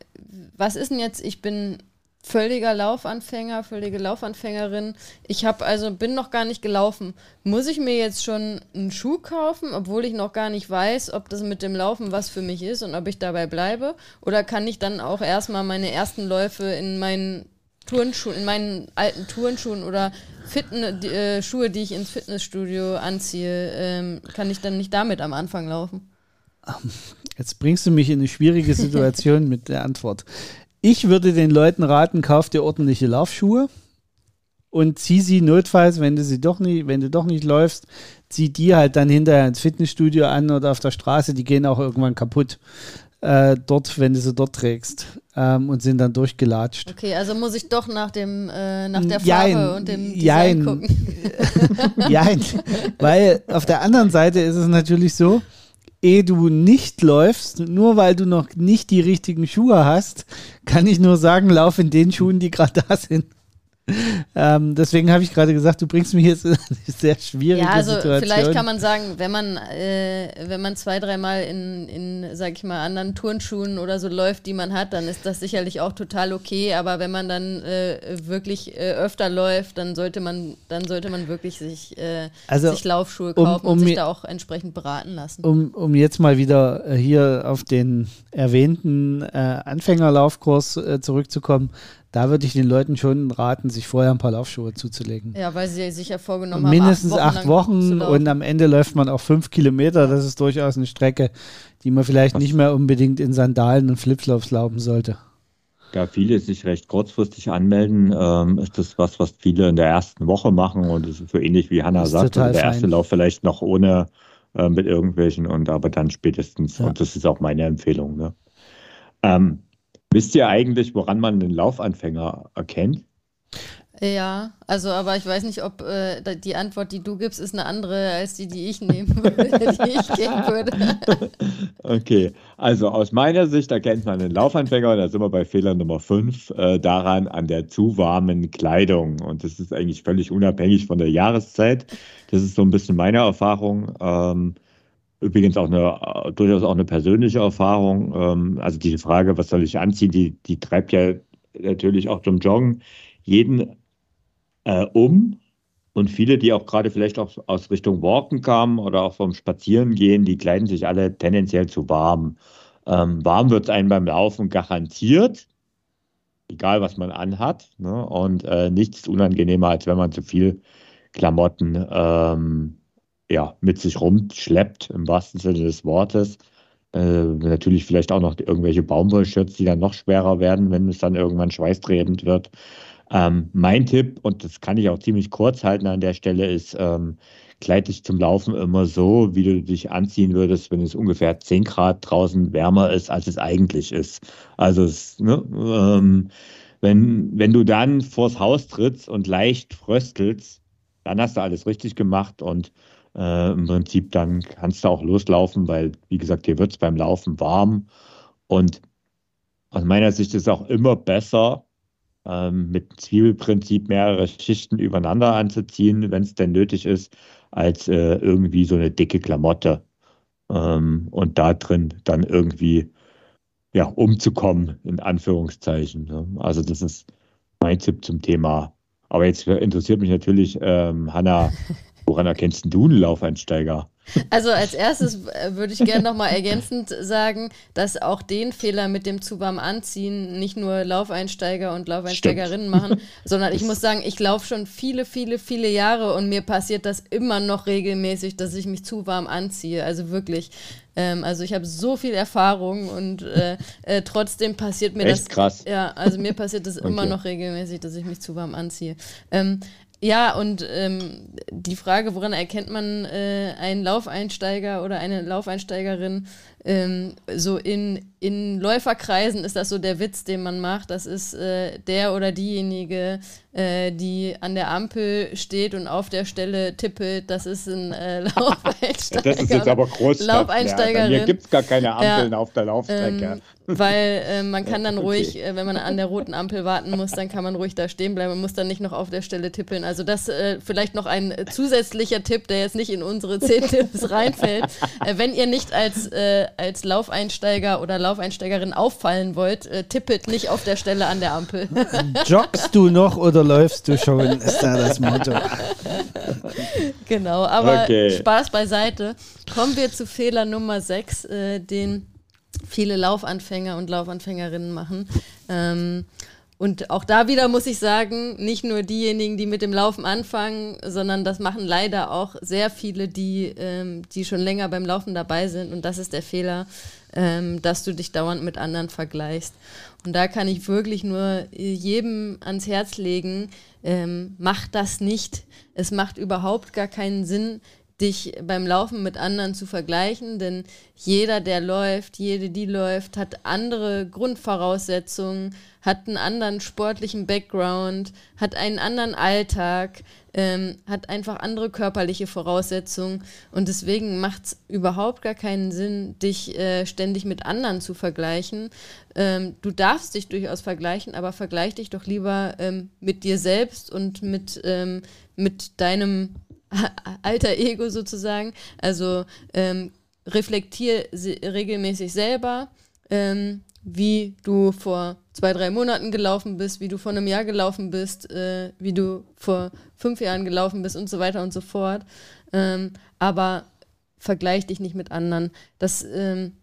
C: was ist denn jetzt, ich bin völliger Laufanfänger, völlige Laufanfängerin. Ich habe also bin noch gar nicht gelaufen. Muss ich mir jetzt schon einen Schuh kaufen, obwohl ich noch gar nicht weiß, ob das mit dem Laufen was für mich ist und ob ich dabei bleibe? Oder kann ich dann auch erstmal meine ersten Läufe in meinen Turnschuhen, in meinen alten Turnschuhen oder Fitne, die, äh, Schuhe, die ich ins Fitnessstudio anziehe, ähm, kann ich dann nicht damit am Anfang laufen?
B: Jetzt bringst du mich in eine schwierige Situation mit der Antwort. Ich würde den Leuten raten, kauf dir ordentliche Laufschuhe und zieh sie notfalls, wenn du sie doch nicht, wenn du doch nicht läufst, zieh die halt dann hinterher ins Fitnessstudio an oder auf der Straße, die gehen auch irgendwann kaputt. Äh, dort, wenn du sie dort trägst. ähm, und sind dann durchgelatscht.
C: Okay, also muss ich doch nach dem äh, nach der Farbe jein, und dem Design jein. gucken.
B: Jein, weil auf der anderen Seite ist es natürlich so, ehe du nicht läufst, nur weil du noch nicht die richtigen Schuhe hast, kann ich nur sagen, lauf in den Schuhen, die gerade da sind ähm, deswegen habe ich gerade gesagt, du bringst mich jetzt in eine sehr schwierige ja, also Situation.
C: Vielleicht kann man sagen, wenn man, äh, wenn man zwei, dreimal in, in, sag ich mal, anderen Turnschuhen oder so läuft, die man hat, dann ist das sicherlich auch total okay. Aber wenn man dann äh, wirklich äh, öfter läuft, dann sollte man, dann sollte man wirklich sich, äh, also, sich Laufschuhe kaufen um, um und sich da auch entsprechend beraten lassen.
B: Um, um jetzt mal wieder äh, hier auf den erwähnten äh, Anfängerlaufkurs zurückzukommen, da würde ich den Leuten schon raten, sich vorher ein paar Laufschuhe zuzulegen.
C: Ja, weil sie sich ja vorgenommen
B: haben, mindestens acht Wochen, acht Wochen und am Ende läuft man auch fünf Kilometer. Das ist durchaus eine Strecke, die man vielleicht nicht mehr unbedingt in Sandalen und Flipflops laufen sollte.
A: Da viele sich recht kurzfristig anmelden, ähm, ist das was, was viele in der ersten Woche machen und das ist so ähnlich wie Hanna sagt, der fein. erste Lauf vielleicht noch ohne äh, mit irgendwelchen und aber dann spätestens. Ja. Und das ist auch meine Empfehlung. Ne? Ähm, Wisst ihr eigentlich, woran man einen Laufanfänger erkennt?
C: Ja, also aber ich weiß nicht, ob äh, die Antwort, die du gibst, ist eine andere als die, die ich nehmen würde, die ich geben würde.
A: Okay, also aus meiner Sicht erkennt man einen Laufanfänger, und da sind wir bei Fehler Nummer 5, äh, daran an der zu warmen Kleidung. Und das ist eigentlich völlig unabhängig von der Jahreszeit. Das ist so ein bisschen meine Erfahrung. Ähm, Übrigens auch eine, durchaus auch eine persönliche Erfahrung. Ähm, also diese Frage, was soll ich anziehen, die, die treibt ja natürlich auch zum Joggen jeden äh, um. Und viele, die auch gerade vielleicht auch aus Richtung Walken kamen oder auch vom Spazierengehen, die kleiden sich alle tendenziell zu warm. Ähm, warm wird es einem beim Laufen garantiert, egal was man anhat. Ne? Und äh, nichts unangenehmer, als wenn man zu viel Klamotten ähm, ja, mit sich rumschleppt, im wahrsten Sinne des Wortes. Äh, natürlich vielleicht auch noch irgendwelche Baumwollshirts, die dann noch schwerer werden, wenn es dann irgendwann schweißtreibend wird. Ähm, mein Tipp, und das kann ich auch ziemlich kurz halten an der Stelle, ist, ähm, kleid dich zum Laufen immer so, wie du dich anziehen würdest, wenn es ungefähr 10 Grad draußen wärmer ist, als es eigentlich ist. Also es, ne, ähm, wenn, wenn du dann vors Haus trittst und leicht fröstelst, dann hast du alles richtig gemacht und äh, Im Prinzip dann kannst du auch loslaufen, weil, wie gesagt, dir wird es beim Laufen warm. Und aus meiner Sicht ist es auch immer besser, ähm, mit Zwiebelprinzip mehrere Schichten übereinander anzuziehen, wenn es denn nötig ist, als äh, irgendwie so eine dicke Klamotte. Ähm, und da drin dann irgendwie ja, umzukommen, in Anführungszeichen. Ne? Also das ist mein Tipp zum Thema. Aber jetzt interessiert mich natürlich, ähm, Hanna, Woran erkennst du einen Laufeinsteiger?
C: Also als erstes äh, würde ich gerne nochmal ergänzend sagen, dass auch den Fehler mit dem zu warm Anziehen nicht nur Laufeinsteiger und Laufeinsteigerinnen Stimmt. machen, sondern ich muss sagen, ich laufe schon viele, viele, viele Jahre und mir passiert das immer noch regelmäßig, dass ich mich zu warm anziehe. Also wirklich. Ähm, also ich habe so viel Erfahrung und äh, äh, trotzdem passiert mir
A: Echt
C: das.
A: krass.
C: Ja, also mir passiert das okay. immer noch regelmäßig, dass ich mich zu warm anziehe. Ähm, ja, und ähm, die Frage, woran erkennt man äh, einen Laufeinsteiger oder eine Laufeinsteigerin, ähm, so in, in Läuferkreisen ist das so der Witz, den man macht. Das ist äh, der oder diejenige, äh, die an der Ampel steht und auf der Stelle tippelt. Das ist ein äh, Laufeinsteiger.
A: das ist jetzt aber groß.
C: Laufeinsteigerin.
A: Hier gibt es gar keine Ampeln ja, auf der Laufstrecke.
C: Ähm, weil äh, man kann dann ruhig, okay. Äh, wenn man an der roten Ampel warten muss, dann kann man ruhig da stehen bleiben und muss dann nicht noch auf der Stelle tippeln. Also das äh, vielleicht noch ein zusätzlicher Tipp, der jetzt nicht in unsere zehn Tipps reinfällt. wenn ihr nicht als als Laufeinsteiger oder Laufeinsteigerin auffallen wollt, äh, tippet nicht auf der Stelle an der Ampel.
B: Joggst du noch oder läufst du schon, ist da das Motto.
C: genau, aber okay. Spaß beiseite. Kommen wir zu Fehler Nummer 6, äh, den viele Laufanfänger und Laufanfängerinnen machen. Ähm, und auch da wieder muss ich sagen, nicht nur diejenigen, die mit dem Laufen anfangen, sondern das machen leider auch sehr viele, die, ähm, die schon länger beim Laufen dabei sind. Und das ist der Fehler, ähm, dass du dich dauernd mit anderen vergleichst. Und da kann ich wirklich nur jedem ans Herz legen, ähm, mach das nicht. Es macht überhaupt gar keinen Sinn, dich beim Laufen mit anderen zu vergleichen, denn jeder, der läuft, jede, die läuft, hat andere Grundvoraussetzungen, hat einen anderen sportlichen Background, hat einen anderen Alltag, ähm, hat einfach andere körperliche Voraussetzungen und deswegen macht es überhaupt gar keinen Sinn, dich äh, ständig mit anderen zu vergleichen. Ähm, du darfst dich durchaus vergleichen, aber vergleich dich doch lieber ähm, mit dir selbst und mit, ähm, mit deinem alter Ego sozusagen. Also ähm, reflektier regelmäßig selber, ähm, wie du vor zwei, drei Monaten gelaufen bist, wie du vor einem Jahr gelaufen bist, äh, wie du vor fünf Jahren gelaufen bist und so weiter und so fort. Ähm, aber vergleich dich nicht mit anderen. Das ähm,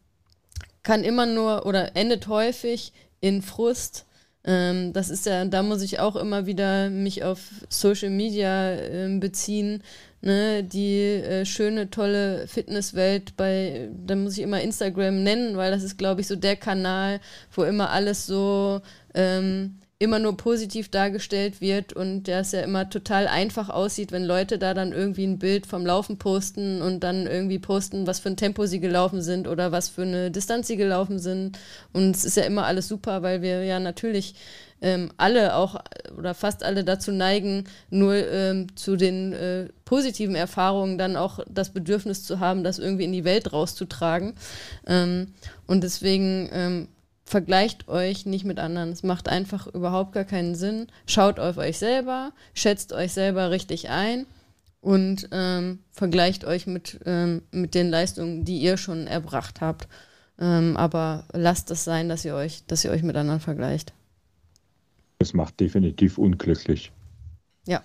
C: kann immer nur oder endet häufig in Frust ähm, das ist ja, da muss ich auch immer wieder mich auf Social Media äh, beziehen. Ne? Die äh, schöne, tolle Fitnesswelt bei, da muss ich immer Instagram nennen, weil das ist, glaube ich, so der Kanal, wo immer alles so ähm, immer nur positiv dargestellt wird und der es ja immer total einfach aussieht, wenn Leute da dann irgendwie ein Bild vom Laufen posten und dann irgendwie posten, was für ein Tempo sie gelaufen sind oder was für eine Distanz sie gelaufen sind. Und es ist ja immer alles super, weil wir ja natürlich ähm, alle auch oder fast alle dazu neigen, nur ähm, zu den äh, positiven Erfahrungen dann auch das Bedürfnis zu haben, das irgendwie in die Welt rauszutragen. Ähm, und deswegen ähm, vergleicht euch nicht mit anderen. Es macht einfach überhaupt gar keinen Sinn. Schaut auf euch selber, schätzt euch selber richtig ein und ähm, vergleicht euch mit, ähm, mit den Leistungen, die ihr schon erbracht habt. Ähm, aber lasst es sein, dass ihr euch, dass ihr euch mit anderen vergleicht.
A: Das macht definitiv unglücklich.
C: Ja.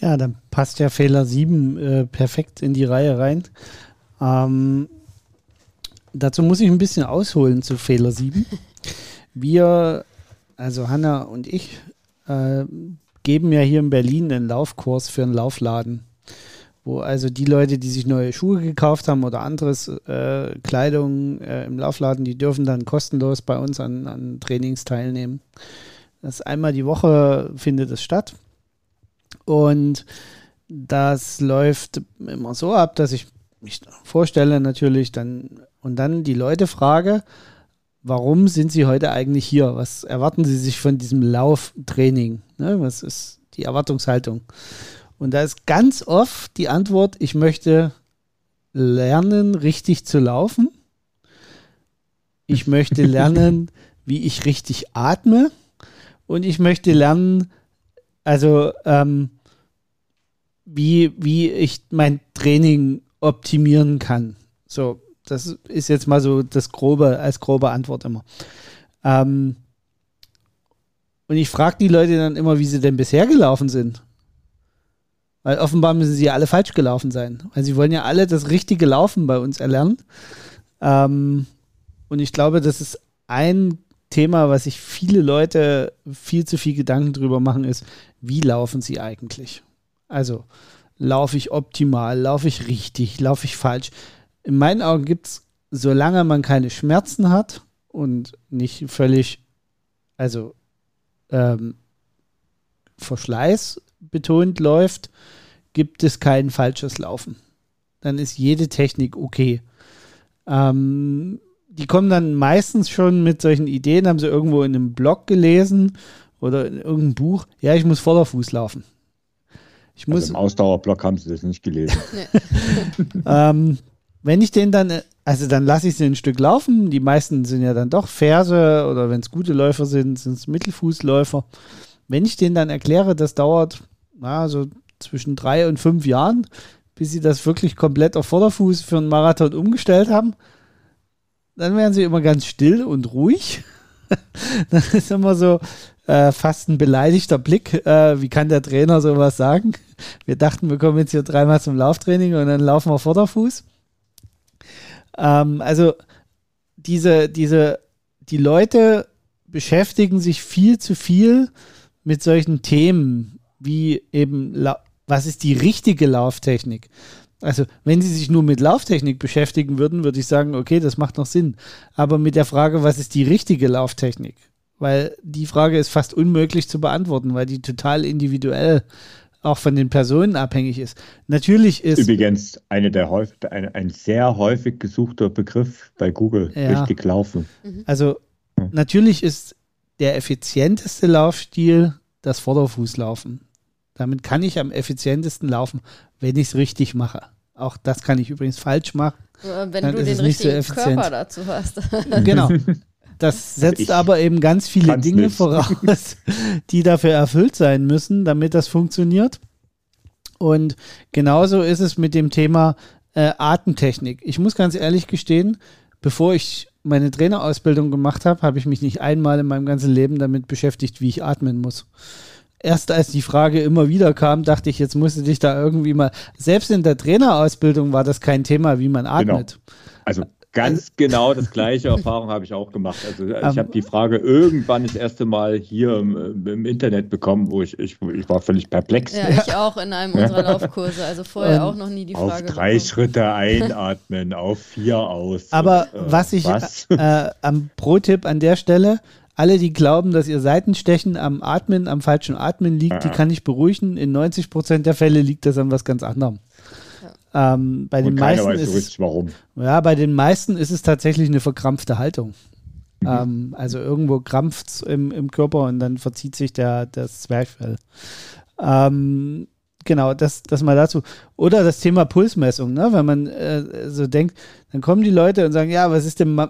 B: Ja, dann passt ja Fehler 7 äh, perfekt in die Reihe rein. Ähm, dazu muss ich ein bisschen ausholen zu Fehler 7. Wir, also Hanna und ich, äh, geben ja hier in Berlin einen Laufkurs für einen Laufladen, wo also die Leute, die sich neue Schuhe gekauft haben oder anderes äh, Kleidung äh, im Laufladen, die dürfen dann kostenlos bei uns an, an Trainings teilnehmen. Das einmal die Woche findet es statt. Und das läuft immer so ab, dass ich mich vorstelle natürlich dann und dann die Leute frage, warum sind sie heute eigentlich hier? Was erwarten sie sich von diesem Lauftraining? Ne? Was ist die Erwartungshaltung? Und da ist ganz oft die Antwort, ich möchte lernen, richtig zu laufen. Ich möchte lernen, wie ich richtig atme. Und ich möchte lernen, also ähm, wie, wie ich mein Training optimieren kann. So, das ist jetzt mal so das grobe, als grobe Antwort immer. Ähm, und ich frage die Leute dann immer, wie sie denn bisher gelaufen sind. Weil offenbar müssen sie ja alle falsch gelaufen sein. Weil sie wollen ja alle das richtige Laufen bei uns erlernen. Ähm, und ich glaube, das ist ein Thema, was sich viele Leute viel zu viel Gedanken drüber machen, ist, wie laufen sie eigentlich? Also, laufe ich optimal, laufe ich richtig, laufe ich falsch? In meinen Augen gibt es, solange man keine Schmerzen hat und nicht völlig, also ähm, Verschleiß betont läuft, gibt es kein falsches Laufen. Dann ist jede Technik okay. Ähm, die kommen dann meistens schon mit solchen Ideen, haben sie irgendwo in einem Blog gelesen oder in irgendeinem Buch, ja, ich muss Vorderfuß laufen.
A: Ich muss, also Im Ausdauerblock haben sie das nicht gelesen.
B: ähm, wenn ich den dann, also dann lasse ich sie ein Stück laufen. Die meisten sind ja dann doch Ferse oder wenn es gute Läufer sind, sind es Mittelfußläufer. Wenn ich denen dann erkläre, das dauert na, so zwischen drei und fünf Jahren, bis sie das wirklich komplett auf Vorderfuß für einen Marathon umgestellt haben, dann werden sie immer ganz still und ruhig. dann ist immer so äh, fast ein beleidigter Blick. Äh, wie kann der Trainer sowas sagen? Wir dachten, wir kommen jetzt hier dreimal zum Lauftraining und dann laufen wir Vorderfuß. Ähm, also diese, diese, die Leute beschäftigen sich viel zu viel mit solchen Themen wie eben, was ist die richtige Lauftechnik? Also, wenn sie sich nur mit Lauftechnik beschäftigen würden, würde ich sagen, okay, das macht noch Sinn. Aber mit der Frage, was ist die richtige Lauftechnik? Weil die Frage ist fast unmöglich zu beantworten, weil die total individuell auch von den Personen abhängig ist. Natürlich ist.
A: Übrigens eine der häufig, ein, ein sehr häufig gesuchter Begriff bei Google, ja. richtig laufen.
B: Mhm. Also ja. natürlich ist der effizienteste Laufstil das Vorderfußlaufen. Damit kann ich am effizientesten laufen, wenn ich es richtig mache. Auch das kann ich übrigens falsch machen.
C: Wenn du den richtigen so Körper dazu hast.
B: genau. Das setzt ich aber eben ganz viele Dinge nicht. voraus, die dafür erfüllt sein müssen, damit das funktioniert. Und genauso ist es mit dem Thema äh, Atemtechnik. Ich muss ganz ehrlich gestehen, bevor ich meine Trainerausbildung gemacht habe, habe ich mich nicht einmal in meinem ganzen Leben damit beschäftigt, wie ich atmen muss. Erst als die Frage immer wieder kam, dachte ich, jetzt musst du dich da irgendwie mal. Selbst in der Trainerausbildung war das kein Thema, wie man atmet.
A: Genau. Also Ganz also, genau das gleiche Erfahrung habe ich auch gemacht. Also ich habe die Frage irgendwann das erste Mal hier im, im Internet bekommen, wo ich, ich, ich war völlig perplex.
C: Ja, ich auch in einem unserer Laufkurse. Also vorher auch noch nie die Frage.
A: Auf drei bekommen. Schritte einatmen, auf vier aus.
B: Aber und, äh, was ich was? Äh, am Pro-Tipp an der Stelle, alle, die glauben, dass ihr Seitenstechen am Atmen, am falschen Atmen liegt, ja. die kann ich beruhigen. In 90 Prozent der Fälle liegt das an was ganz anderem. Ähm, bei den meisten weiß ist, richtig warum. Ja, bei den meisten ist es tatsächlich eine verkrampfte Haltung. Mhm. Ähm, also irgendwo krampft es im, im Körper und dann verzieht sich der, das Zwerchfell. Ähm, genau, das, das mal dazu. Oder das Thema Pulsmessung, ne? wenn man äh, so denkt, dann kommen die Leute und sagen, ja, was ist denn,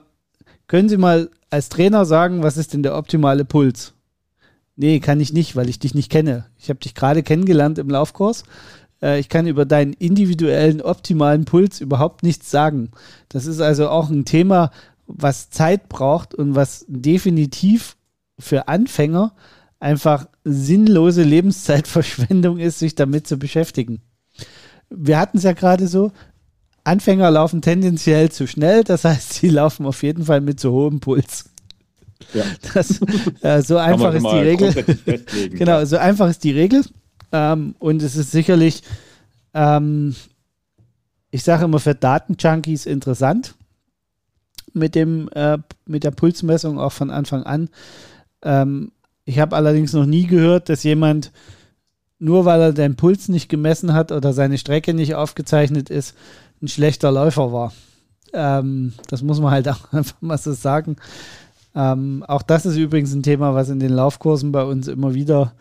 B: können Sie mal als Trainer sagen, was ist denn der optimale Puls? Nee, kann ich nicht, weil ich dich nicht kenne. Ich habe dich gerade kennengelernt im Laufkurs äh, ich kann über deinen individuellen optimalen Puls überhaupt nichts sagen. Das ist also auch ein Thema, was Zeit braucht und was definitiv für Anfänger einfach sinnlose Lebenszeitverschwendung ist, sich damit zu beschäftigen. Wir hatten es ja gerade so, Anfänger laufen tendenziell zu schnell, das heißt, sie laufen auf jeden Fall mit zu hohem Puls. Ja. Das, äh, so einfach ist die Regel. genau, so einfach ist die Regel. Ähm, und es ist sicherlich, ähm, ich sage immer, für Datenjunkies interessant mit, dem, äh, mit der Pulsmessung auch von Anfang an. Ähm, ich habe allerdings noch nie gehört, dass jemand, nur weil er den Puls nicht gemessen hat oder seine Strecke nicht aufgezeichnet ist, ein schlechter Läufer war. Ähm, das muss man halt auch einfach mal so sagen. Ähm, auch das ist übrigens ein Thema, was in den Laufkursen bei uns immer wieder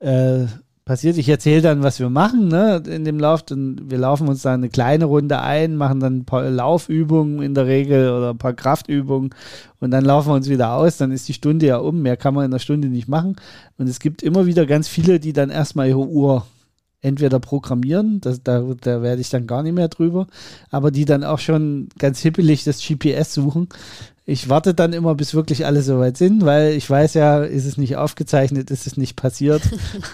B: äh, passiert. Ich erzähle dann, was wir machen ne, in dem Lauf. Dann, wir laufen uns dann eine kleine Runde ein, machen dann ein paar Laufübungen in der Regel oder ein paar Kraftübungen und dann laufen wir uns wieder aus. Dann ist die Stunde ja um. Mehr kann man in der Stunde nicht machen. Und es gibt immer wieder ganz viele, die dann erstmal ihre Uhr entweder programmieren, das, da, da werde ich dann gar nicht mehr drüber, aber die dann auch schon ganz hippelig das GPS suchen ich warte dann immer, bis wirklich alle soweit sind, weil ich weiß ja, ist es nicht aufgezeichnet, ist es nicht passiert.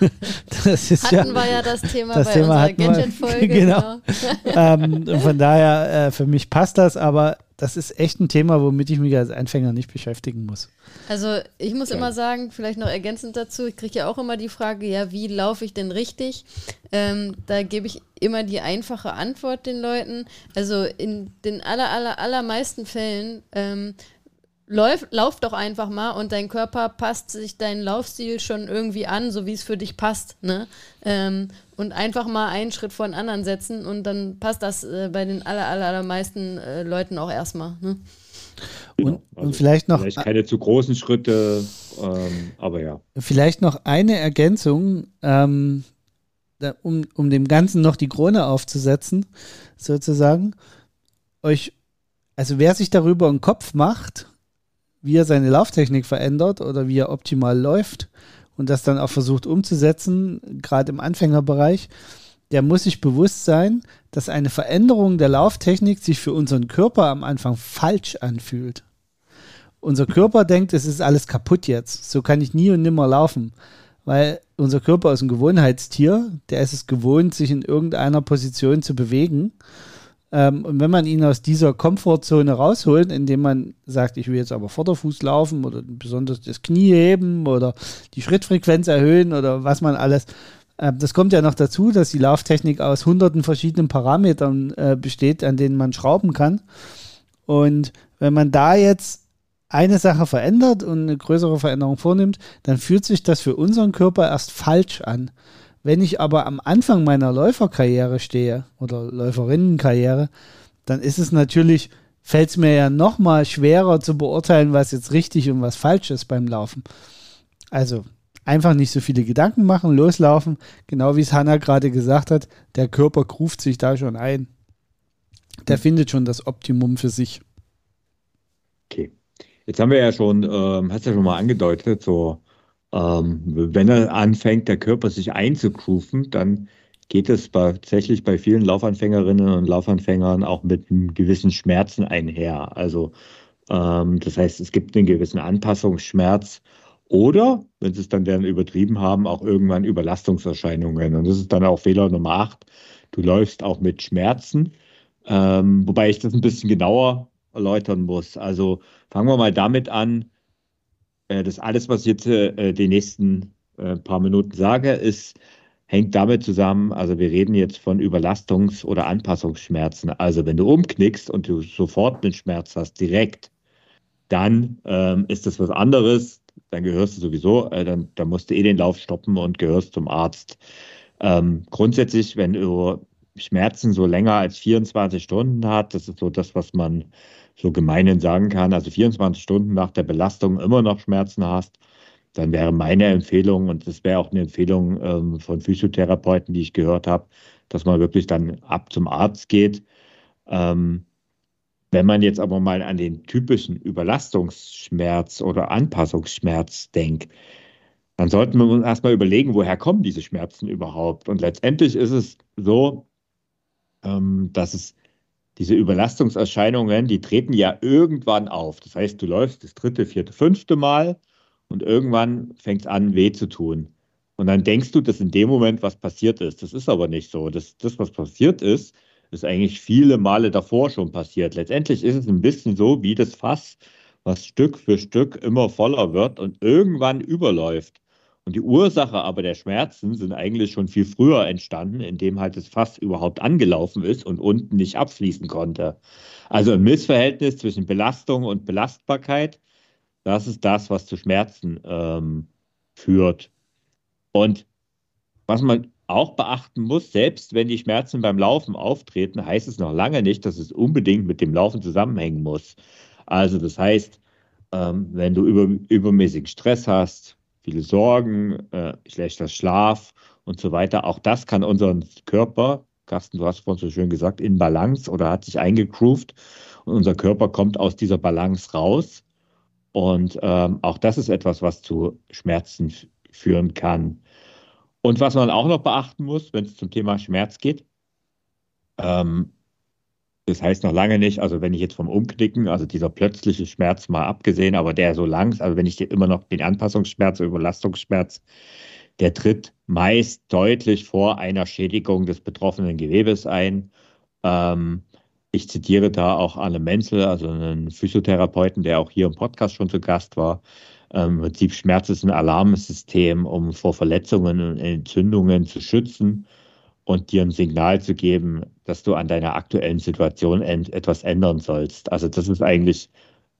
C: das ist hatten ja, wir ja das Thema das bei Thema unserer Gadget-Folge.
B: Genau. genau. ähm, von daher, äh, für mich passt das, aber das ist echt ein Thema, womit ich mich als Anfänger nicht beschäftigen muss.
C: Also ich muss ja. immer sagen, vielleicht noch ergänzend dazu, ich kriege ja auch immer die Frage, ja, wie laufe ich denn richtig? Ähm, da gebe ich immer die einfache Antwort den Leuten. Also in den aller, aller, allermeisten Fällen ähm, Lauf, lauf doch einfach mal und dein Körper passt sich deinen Laufstil schon irgendwie an, so wie es für dich passt. Ne? Ähm, und einfach mal einen Schritt vor den anderen setzen und dann passt das äh, bei den aller, aller, allermeisten äh, Leuten auch erstmal. Ne?
B: Und, und, also vielleicht noch.
A: Vielleicht keine zu großen Schritte, ähm, aber ja.
B: Vielleicht noch eine Ergänzung, ähm, da, um, um dem Ganzen noch die Krone aufzusetzen, sozusagen. Euch, also wer sich darüber einen Kopf macht, wie er seine Lauftechnik verändert oder wie er optimal läuft und das dann auch versucht umzusetzen, gerade im Anfängerbereich, der muss sich bewusst sein, dass eine Veränderung der Lauftechnik sich für unseren Körper am Anfang falsch anfühlt. Unser Körper denkt, es ist alles kaputt jetzt. So kann ich nie und nimmer laufen. Weil unser Körper ist ein Gewohnheitstier, der ist es gewohnt, sich in irgendeiner Position zu bewegen. Ähm, und wenn man ihn aus dieser Komfortzone rausholt, indem man sagt, ich will jetzt aber Vorderfuß laufen oder besonders das Knie heben oder die Schrittfrequenz erhöhen oder was man alles. Äh, das kommt ja noch dazu, dass die Lauftechnik aus hunderten verschiedenen Parametern äh, besteht, an denen man schrauben kann. Und wenn man da jetzt eine Sache verändert und eine größere Veränderung vornimmt, dann fühlt sich das für unseren Körper erst falsch an Wenn ich aber am Anfang meiner Läuferkarriere stehe oder Läuferinnenkarriere, dann ist es natürlich, fällt es mir ja noch mal schwerer zu beurteilen, was jetzt richtig und was falsch ist beim Laufen. Also einfach nicht so viele Gedanken machen, loslaufen, genau wie es Hanna gerade gesagt hat, der Körper ruft sich da schon ein. Der findet schon das Optimum für sich.
A: Okay. Jetzt haben wir ja schon, ähm, hast ja schon mal angedeutet, so ähm, wenn er anfängt, der Körper sich einzugrooven, dann geht es tatsächlich bei vielen Laufanfängerinnen und Laufanfängern auch mit einem gewissen Schmerzen einher. Also ähm, das heißt, es gibt einen gewissen Anpassungsschmerz oder, wenn sie es dann dann übertrieben haben, auch irgendwann Überlastungserscheinungen. Und das ist dann auch Fehler Nummer 8. Du läufst auch mit Schmerzen, ähm, wobei ich das ein bisschen genauer erläutern muss. Also fangen wir mal damit an, äh, das alles, was ich jetzt äh, die nächsten äh, paar Minuten sage, ist, hängt damit zusammen, also wir reden jetzt von Überlastungs- oder Anpassungsschmerzen. Also wenn du umknickst und du sofort einen Schmerz hast, direkt, dann ähm, ist das was anderes. Dann gehörst du sowieso, äh, dann, dann musst du eh den Lauf stoppen und gehörst zum Arzt. Ähm, grundsätzlich, wenn du Schmerzen so länger als 24 Stunden hat, das ist so das, was man so gemeinen sagen kann, also 24 Stunden nach der Belastung immer noch Schmerzen hast, dann wäre meine Empfehlung, und das wäre auch eine Empfehlung ähm, von Physiotherapeuten, die ich gehört habe, dass man wirklich dann ab zum Arzt geht. Ähm, wenn man jetzt aber mal an den typischen Überlastungsschmerz oder Anpassungsschmerz denkt, dann sollten wir uns erstmal überlegen, woher kommen diese Schmerzen überhaupt. Und letztendlich ist es so, ähm, dass es diese Überlastungserscheinungen, die treten ja irgendwann auf. Das heißt, du läufst das dritte, vierte, fünfte Mal und irgendwann fängt es an, weh zu tun. Und dann denkst du, dass in dem Moment was passiert ist. Das ist aber nicht so. Das, das was passiert ist, ist eigentlich viele Male davor schon passiert. Letztendlich ist es ein bisschen so wie das Fass, was Stück für Stück immer voller wird und irgendwann überläuft. Und die Ursache aber der Schmerzen sind eigentlich schon viel früher entstanden, indem halt das Fass überhaupt angelaufen ist und unten nicht abfließen konnte. Also ein Missverhältnis zwischen Belastung und Belastbarkeit, das ist das, was zu Schmerzen ähm, führt. Und was man auch beachten muss, selbst wenn die Schmerzen beim Laufen auftreten, heißt es noch lange nicht, dass es unbedingt mit dem Laufen zusammenhängen muss. Also das heißt, ähm, wenn du über, übermäßigen Stress hast, viele Sorgen, äh, schlechter Schlaf und so weiter. Auch das kann unseren Körper, Carsten, du hast vorhin so schön gesagt, in Balance oder hat sich eingegroovt und unser Körper kommt aus dieser Balance raus. Und ähm, auch das ist etwas, was zu Schmerzen führen kann. Und was man auch noch beachten muss, wenn es zum Thema Schmerz geht, ähm, das heißt noch lange nicht, also wenn ich jetzt vom Umknicken, also dieser plötzliche Schmerz mal abgesehen, aber der so lang, also wenn ich immer noch den Anpassungsschmerz, Überlastungsschmerz, der tritt meist deutlich vor einer Schädigung des betroffenen Gewebes ein. Ähm, ich zitiere da auch Arne Menzel, also einen Physiotherapeuten, der auch hier im Podcast schon zu Gast war. Ähm, Im Prinzip Schmerz ist ein Alarmsystem, um vor Verletzungen und Entzündungen zu schützen und dir ein Signal zu geben, dass du an deiner aktuellen Situation etwas ändern sollst. Also das ist eigentlich,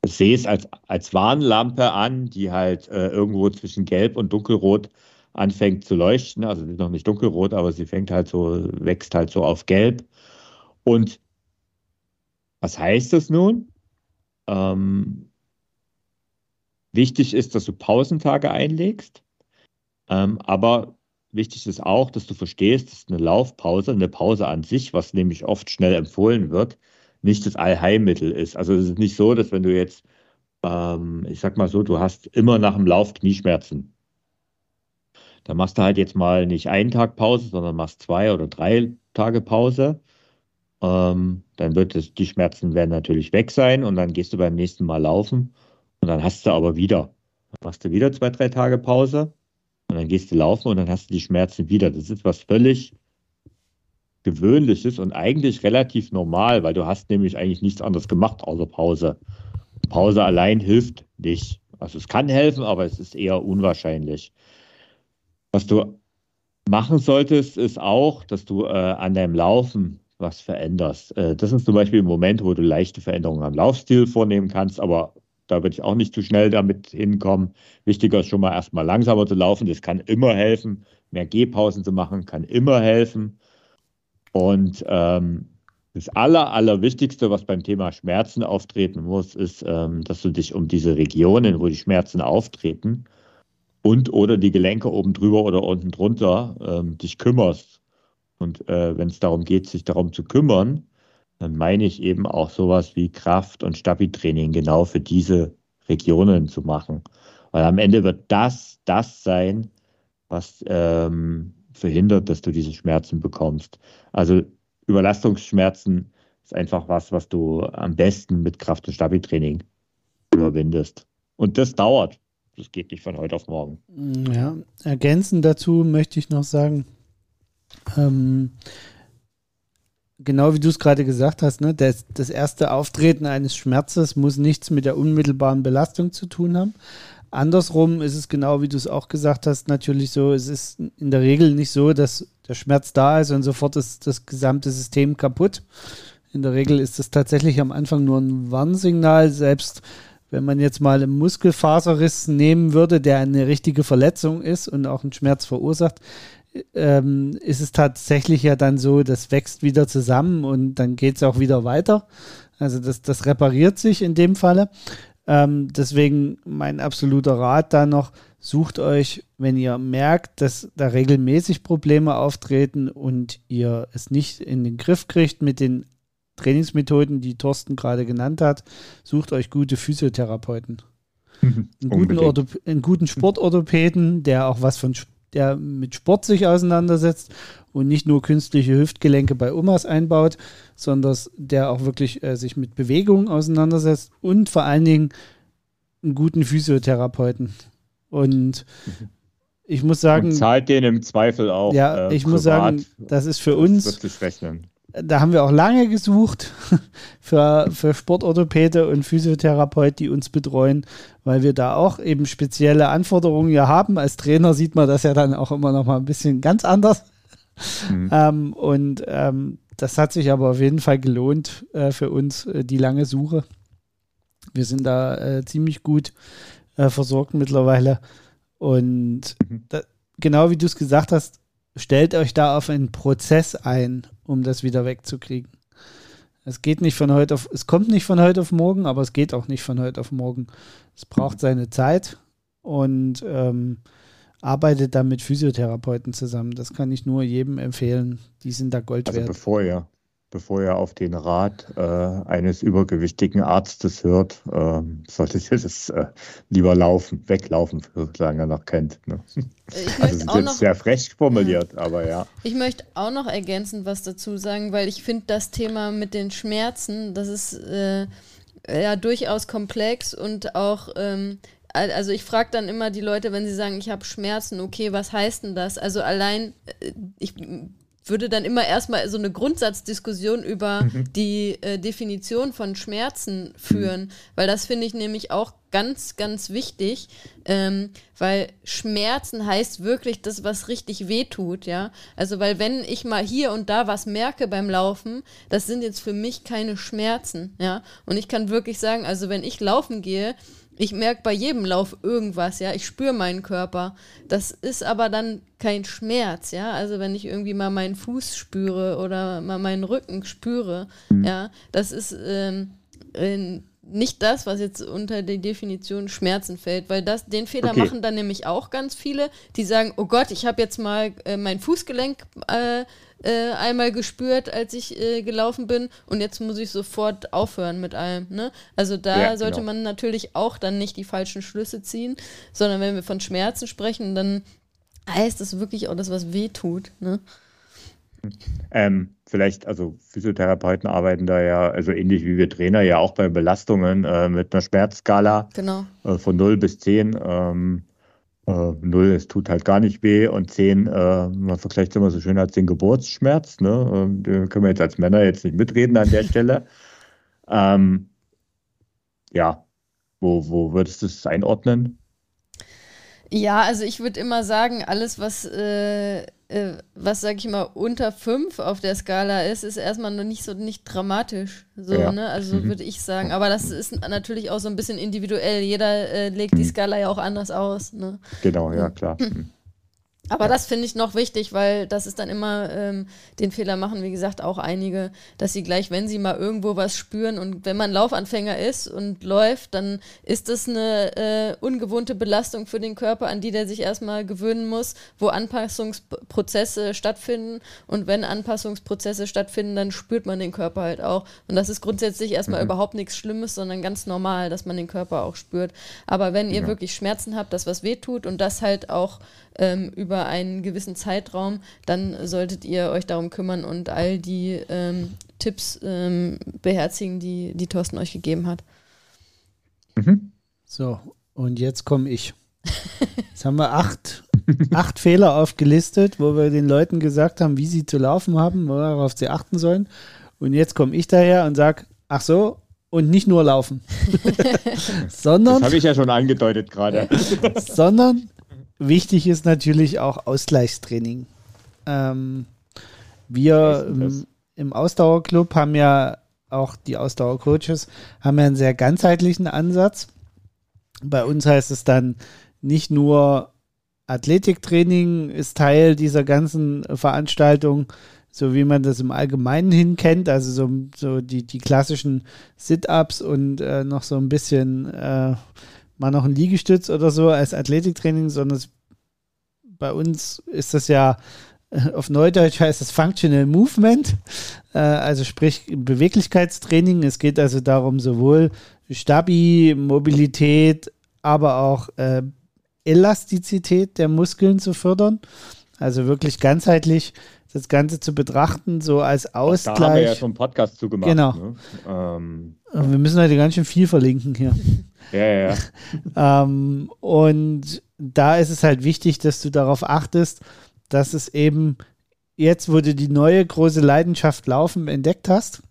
A: ich sehe es als, als Warnlampe an, die halt äh, irgendwo zwischen Gelb und Dunkelrot anfängt zu leuchten. Also sie ist noch nicht dunkelrot, aber sie fängt halt so, wächst halt so auf Gelb. Und was heißt das nun? Ähm, wichtig ist, dass du Pausentage einlegst. Ähm, aber Wichtig ist auch, dass du verstehst, dass eine Laufpause, eine Pause an sich, was nämlich oft schnell empfohlen wird, nicht das Allheilmittel ist. Also es ist nicht so, dass wenn du jetzt, ähm, ich sag mal so, du hast immer nach dem Lauf Knieschmerzen. Dann machst du halt jetzt mal nicht einen Tag Pause, sondern machst zwei oder drei Tage Pause. Ähm, dann wird es, die Schmerzen werden natürlich weg sein und dann gehst du beim nächsten Mal laufen und dann hast du aber wieder, dann machst du wieder zwei, drei Tage Pause und dann gehst du laufen und dann hast du die Schmerzen wieder. Das ist was völlig Gewöhnliches und eigentlich relativ normal, weil du hast nämlich eigentlich nichts anderes gemacht außer Pause. Pause allein hilft nicht. Also es kann helfen, aber es ist eher unwahrscheinlich. Was du machen solltest, ist auch, dass du äh, an deinem Laufen was veränderst. Äh, das ist zum Beispiel ein Moment, wo du leichte Veränderungen am Laufstil vornehmen kannst, aber da würde ich auch nicht zu schnell damit hinkommen. Wichtiger ist schon mal erstmal langsamer zu laufen. Das kann immer helfen. mehr Gehpausen zu machen, kann immer helfen. Und ähm, das Aller, Allerwichtigste, was beim Thema Schmerzen auftreten muss, ist, ähm, dass du dich um diese Regionen, wo die Schmerzen auftreten, und oder die Gelenke oben drüber oder unten drunter ähm, dich kümmerst. Und äh, wenn es darum geht, sich darum zu kümmern, dann meine ich eben auch sowas wie Kraft- und Stabi-Training genau für diese Regionen zu machen. Weil am Ende wird das das sein, was ähm, verhindert, dass du diese Schmerzen bekommst. Also Überlastungsschmerzen ist einfach was, was du am besten mit Kraft- und Stabi-Training überwindest. Und das dauert. Das geht nicht von heute auf morgen.
B: Ja, ergänzend dazu möchte ich noch sagen, ähm, genau wie du es gerade gesagt hast, ne, das, das erste Auftreten eines Schmerzes muss nichts mit der unmittelbaren Belastung zu tun haben. Andersrum ist es genau wie du es auch gesagt hast, natürlich so, es ist in der Regel nicht so, dass der Schmerz da ist und sofort ist das gesamte System kaputt. In der Regel ist es tatsächlich am Anfang nur ein Warnsignal, selbst wenn man jetzt mal einen Muskelfaserriss nehmen würde, der eine richtige Verletzung ist und auch einen Schmerz verursacht, ähm, ist es tatsächlich ja dann so, das wächst wieder zusammen und dann geht es auch wieder weiter. Also das, das repariert sich in dem Falle. Ähm, deswegen mein absoluter Rat da noch, sucht euch, wenn ihr merkt, dass da regelmäßig Probleme auftreten und ihr es nicht in den Griff kriegt mit den Trainingsmethoden, die Thorsten gerade genannt hat, sucht euch gute Physiotherapeuten. einen, guten einen guten Sportorthopäden, der auch was von der mit Sport sich auseinandersetzt und nicht nur künstliche Hüftgelenke bei Omas einbaut, sondern der auch wirklich äh, sich mit Bewegung auseinandersetzt und vor allen Dingen einen guten Physiotherapeuten. Und ich muss sagen. Und
A: zahlt den im Zweifel auch.
B: Ja, äh, ich privat. muss sagen, das ist für uns. Da haben wir auch lange gesucht für, für Sportorthopäde und Physiotherapeut, die uns betreuen, weil wir da auch eben spezielle Anforderungen ja haben. Als Trainer sieht man das ja dann auch immer noch mal ein bisschen ganz anders. Mhm. Ähm, und ähm, das hat sich aber auf jeden Fall gelohnt äh, für uns, äh, die lange Suche. Wir sind da äh, ziemlich gut äh, versorgt mittlerweile. Und mhm. da, genau wie du es gesagt hast, stellt euch da auf einen Prozess ein um das wieder wegzukriegen. Es geht nicht von heute auf, es kommt nicht von heute auf morgen, aber es geht auch nicht von heute auf morgen. Es braucht seine Zeit und ähm, arbeitet da mit Physiotherapeuten zusammen. Das kann ich nur jedem empfehlen. Die sind da Gold also wert.
A: Bevor ihr bevor ihr auf den Rat äh, eines übergewichtigen Arztes hört, äh, solltet ihr das äh, lieber laufen, weglaufen, solange er noch kennt. Ne? Ich also ist jetzt sehr frech formuliert, ja. aber ja.
C: Ich möchte auch noch ergänzend was dazu sagen, weil ich finde das Thema mit den Schmerzen, das ist äh, ja durchaus komplex und auch ähm, also ich frage dann immer die Leute, wenn sie sagen, ich habe Schmerzen, okay, was heißt denn das? Also allein, äh, ich würde dann immer erstmal so eine Grundsatzdiskussion über mhm. die äh, Definition von Schmerzen führen, mhm. weil das finde ich nämlich auch ganz, ganz wichtig, ähm, weil Schmerzen heißt wirklich das, was richtig wehtut, ja. Also, weil wenn ich mal hier und da was merke beim Laufen, das sind jetzt für mich keine Schmerzen, ja. Und ich kann wirklich sagen, also wenn ich laufen gehe, ich merke bei jedem Lauf irgendwas, ja. Ich spüre meinen Körper. Das ist aber dann kein Schmerz, ja. Also wenn ich irgendwie mal meinen Fuß spüre oder mal meinen Rücken spüre, mhm. ja, das ist ähm, nicht das, was jetzt unter die Definition Schmerzen fällt, weil das, den Fehler okay. machen dann nämlich auch ganz viele, die sagen, oh Gott, ich habe jetzt mal äh, mein Fußgelenk äh, äh, einmal gespürt, als ich äh, gelaufen bin und jetzt muss ich sofort aufhören mit allem. Ne? Also da ja, sollte genau. man natürlich auch dann nicht die falschen Schlüsse ziehen, sondern wenn wir von Schmerzen sprechen, dann heißt das wirklich auch das, was weh tut. Ne?
A: Ähm, vielleicht, also Physiotherapeuten arbeiten da ja, also ähnlich wie wir Trainer ja auch bei Belastungen äh, mit einer Schmerzskala
C: genau.
A: äh, von 0 bis 10. Ähm, äh, 0, es tut halt gar nicht weh und 10, äh, man vergleicht es immer so schön als den Geburtsschmerz. Ne? Ähm, den können wir jetzt als Männer jetzt nicht mitreden an der Stelle. Ähm, ja, wo, wo würdest du es einordnen?
C: Ja, also ich würde immer sagen, alles, was, äh, äh, was sag ich mal, unter 5 auf der Skala ist, ist erstmal noch nicht so nicht dramatisch. So, ja. ne? Also mhm. würde ich sagen. Aber das ist natürlich auch so ein bisschen individuell. Jeder äh, legt mhm. die Skala ja auch anders aus. Ne?
A: Genau, ja, klar. Mhm.
C: Aber das finde ich noch wichtig, weil das ist dann immer, ähm, den Fehler machen, wie gesagt, auch einige, dass sie gleich, wenn sie mal irgendwo was spüren und wenn man Laufanfänger ist und läuft, dann ist das eine äh, ungewohnte Belastung für den Körper, an die der sich erstmal gewöhnen muss, wo Anpassungsprozesse stattfinden. Und wenn Anpassungsprozesse stattfinden, dann spürt man den Körper halt auch. Und das ist grundsätzlich erstmal mhm. überhaupt nichts Schlimmes, sondern ganz normal, dass man den Körper auch spürt. Aber wenn ihr ja. wirklich Schmerzen habt, das was wehtut und das halt auch ähm, über einen gewissen Zeitraum, dann solltet ihr euch darum kümmern und all die ähm, Tipps ähm, beherzigen, die, die Thorsten euch gegeben hat.
B: Mhm. So, und jetzt komme ich. Jetzt haben wir acht, acht Fehler aufgelistet, wo wir den Leuten gesagt haben, wie sie zu laufen haben, worauf sie achten sollen. Und jetzt komme ich daher und sage, ach so, und nicht nur laufen. sondern. Das
A: habe ich ja schon angedeutet gerade.
B: sondern Wichtig ist natürlich auch Ausgleichstraining. Ähm, wir im, im, Ausdauerclub haben ja auch die Ausdauercoaches haben ja einen sehr ganzheitlichen Ansatz. Bei uns heißt es dann nicht nur Athletiktraining ist Teil dieser ganzen Veranstaltung, so wie man das im Allgemeinen hin kennt, also so, so die, die klassischen Sit-Ups und äh, noch so ein bisschen äh, mal noch ein Liegestütz oder so als Athletiktraining, sondern es, bei uns ist das ja auf Neudeutsch heißt es Functional Movement, äh, also sprich Beweglichkeitstraining. Es geht also darum, sowohl Stabi, Mobilität, aber auch äh, Elastizität der Muskeln zu fördern. Also wirklich ganzheitlich das Ganze zu betrachten, so als Ausgleich. Da haben wir ja
A: schon einen Podcast zugemacht.
B: Genau. Ne? Ähm, wir müssen heute ganz schön viel verlinken hier.
A: Ja, ja,
B: ja. ähm, und da ist es halt wichtig, dass du darauf achtest, dass es eben jetzt, wo du die neue große Leidenschaft Laufen entdeckt hast,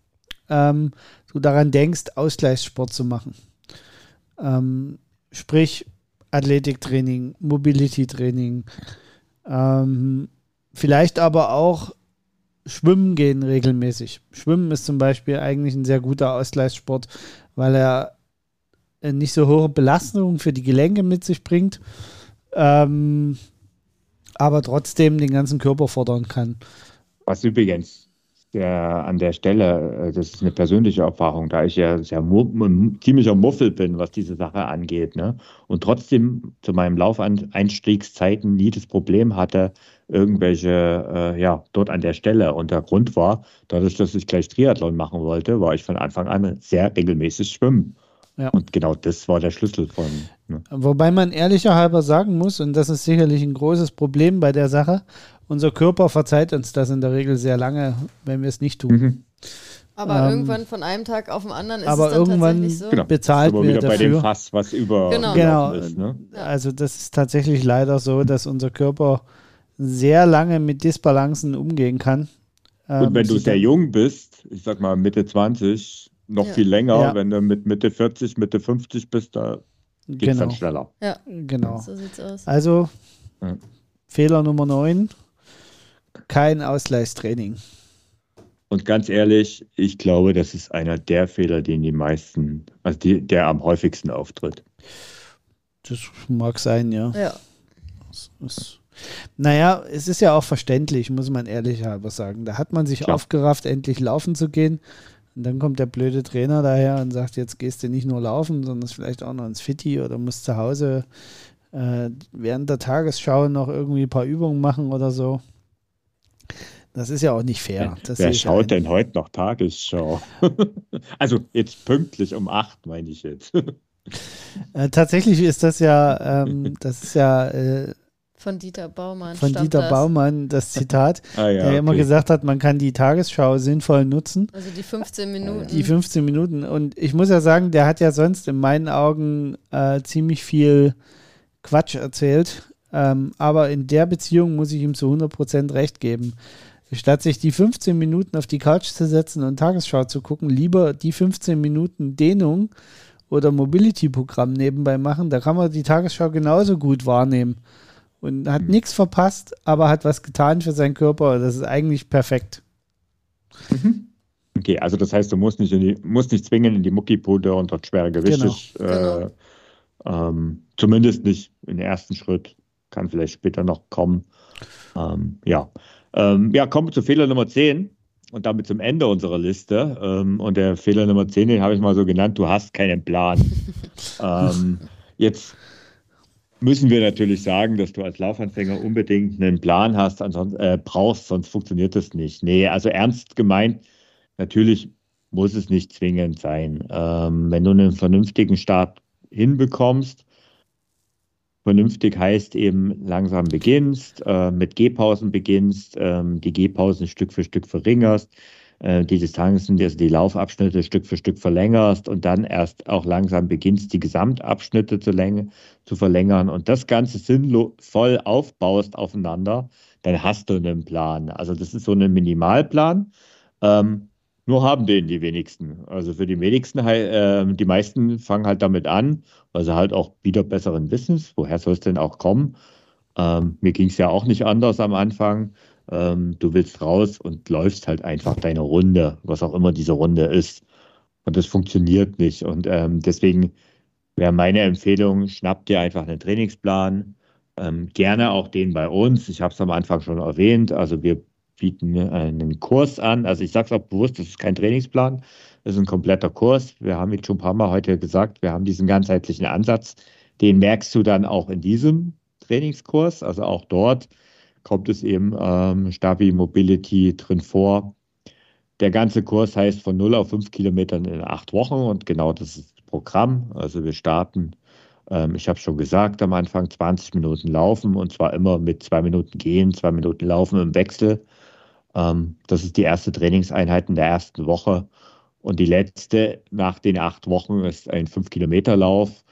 B: ähm, du daran denkst, Ausgleichssport zu machen. Ähm, sprich, Athletiktraining, Mobility-Training, ähm, vielleicht aber auch Schwimmen gehen regelmäßig. Schwimmen ist zum Beispiel eigentlich ein sehr guter Ausgleichssport, weil er nicht so hohe Belastungen für die Gelenke mit sich bringt, ähm, aber trotzdem den ganzen Körper fordern kann.
A: Was übrigens der, an der Stelle, äh, das ist eine persönliche Erfahrung, da ich ja sehr mu ziemlicher Muffel bin, was diese Sache angeht, ne? und trotzdem zu meinem Laufeinstiegszeiten nie das Problem hatte, irgendwelche, äh, ja, dort an der Stelle. Und der Grund war, dadurch, dass ich gleich Triathlon machen wollte, war ich von Anfang an sehr regelmäßig schwimmen. Ja. Und genau das war der Schlüssel von.
B: Ne? Wobei man ehrlicher halber sagen muss, und das ist sicherlich ein großes Problem bei der Sache, unser Körper verzeiht uns das in der Regel sehr lange, wenn wir es nicht tun. Mhm.
C: Aber ähm, irgendwann von einem Tag auf den anderen ist
B: aber
C: es dann
B: irgendwann
C: tatsächlich so.
B: Genau. bezahlt
A: aber
B: wieder
A: bei dem Fass, was über
B: genau. genau. ist. Ne? Also das ist tatsächlich leider so, dass unser Körper sehr lange mit Disbalancen umgehen kann.
A: Und wenn ähm, du sehr jung bist, ich sag mal Mitte 20, noch ja. viel länger. Ja. Wenn du mit Mitte 40, Mitte 50 bist, da geht es genau. dann schneller.
B: Ja, genau. So sieht's aus. Also, ja. Fehler Nummer 9, kein Ausgleichstraining.
A: Und ganz ehrlich, ich glaube, das ist einer der Fehler, den die meisten, also die, der am häufigsten auftritt.
B: Das mag sein, ja.
C: Ja.
B: Das ist, naja, es ist ja auch verständlich, muss man ehrlich halber sagen. Da hat man sich Klar. aufgerafft, endlich laufen zu gehen. Und dann kommt der blöde Trainer daher und sagt, jetzt gehst du nicht nur laufen, sondern vielleicht auch noch ins Fitti oder musst zu Hause äh, während der Tagesschau noch irgendwie ein paar Übungen machen oder so. Das ist ja auch nicht fair.
A: Das Wer schaut denn heute noch Tagesschau? also jetzt pünktlich um acht, meine ich jetzt.
B: Äh, tatsächlich ist das ja, ähm, das ist ja äh,
C: von Dieter Baumann.
B: Von Dieter das. Baumann das Zitat, ah, ja, der okay. immer gesagt hat, man kann die Tagesschau sinnvoll nutzen.
C: Also die 15 Minuten.
B: Die 15 Minuten. Und ich muss ja sagen, der hat ja sonst in meinen Augen äh, ziemlich viel Quatsch erzählt. Ähm, aber in der Beziehung muss ich ihm zu 100% recht geben. Statt sich die 15 Minuten auf die Couch zu setzen und Tagesschau zu gucken, lieber die 15 Minuten Dehnung oder Mobility-Programm nebenbei machen. Da kann man die Tagesschau genauso gut wahrnehmen und hat mhm. nichts verpasst, aber hat was getan für seinen Körper. Das ist eigentlich perfekt.
A: Mhm. Okay, also das heißt, du musst nicht, die, musst nicht zwingen in die Muckipude und dort schwere Gewichte. Genau. Äh, genau. Ähm, zumindest nicht im ersten Schritt. Kann vielleicht später noch kommen. Ähm, ja. Ähm, ja, kommen wir zu Fehler Nummer 10 und damit zum Ende unserer Liste. Ähm, und der Fehler Nummer 10, den habe ich mal so genannt, du hast keinen Plan. ähm, jetzt müssen wir natürlich sagen, dass du als Laufanfänger unbedingt einen Plan hast, ansonsten äh, brauchst, sonst funktioniert das nicht. Nee, also ernst gemeint, natürlich muss es nicht zwingend sein. Ähm, wenn du einen vernünftigen Start hinbekommst, vernünftig heißt eben langsam beginnst, äh, mit Gehpausen beginnst, äh, die Gehpausen Stück für Stück verringerst, äh, die Distanzen, also die Laufabschnitte Stück für Stück verlängerst und dann erst auch langsam beginnst, die Gesamtabschnitte zu, Länge, zu verlängern und das Ganze sinnvoll aufbaust aufeinander, dann hast du einen Plan. Also das ist so ein Minimalplan. Ähm, nur haben den die wenigsten. Also für die wenigsten, äh, die meisten fangen halt damit an, weil sie halt auch wieder besseren Wissens, woher soll es denn auch kommen? Ähm, mir ging es ja auch nicht anders am Anfang. Ähm, du willst raus und läufst halt einfach deine Runde, was auch immer diese Runde ist. Und das funktioniert nicht. Und ähm, deswegen wäre meine Empfehlung, schnapp dir einfach einen Trainingsplan. Ähm, gerne auch den bei uns. Ich habe es am Anfang schon erwähnt. Also wir bieten einen Kurs an. Also ich sage es auch bewusst, das ist kein Trainingsplan, das ist ein kompletter Kurs. Wir haben jetzt schon ein paar Mal heute gesagt, wir haben diesen ganzheitlichen Ansatz. Den merkst du dann auch in diesem Trainingskurs. Also auch dort kommt es eben ähm, Stabi Mobility drin vor. Der ganze Kurs heißt von 0 auf 5 Kilometern in acht Wochen und genau das ist das Programm. Also wir starten, ähm, ich habe schon gesagt, am Anfang 20 Minuten laufen und zwar immer mit zwei Minuten gehen, zwei Minuten laufen im Wechsel. Ähm, das ist die erste Trainingseinheit in der ersten Woche. Und die letzte nach den acht Wochen ist ein 5-Kilometer-Lauf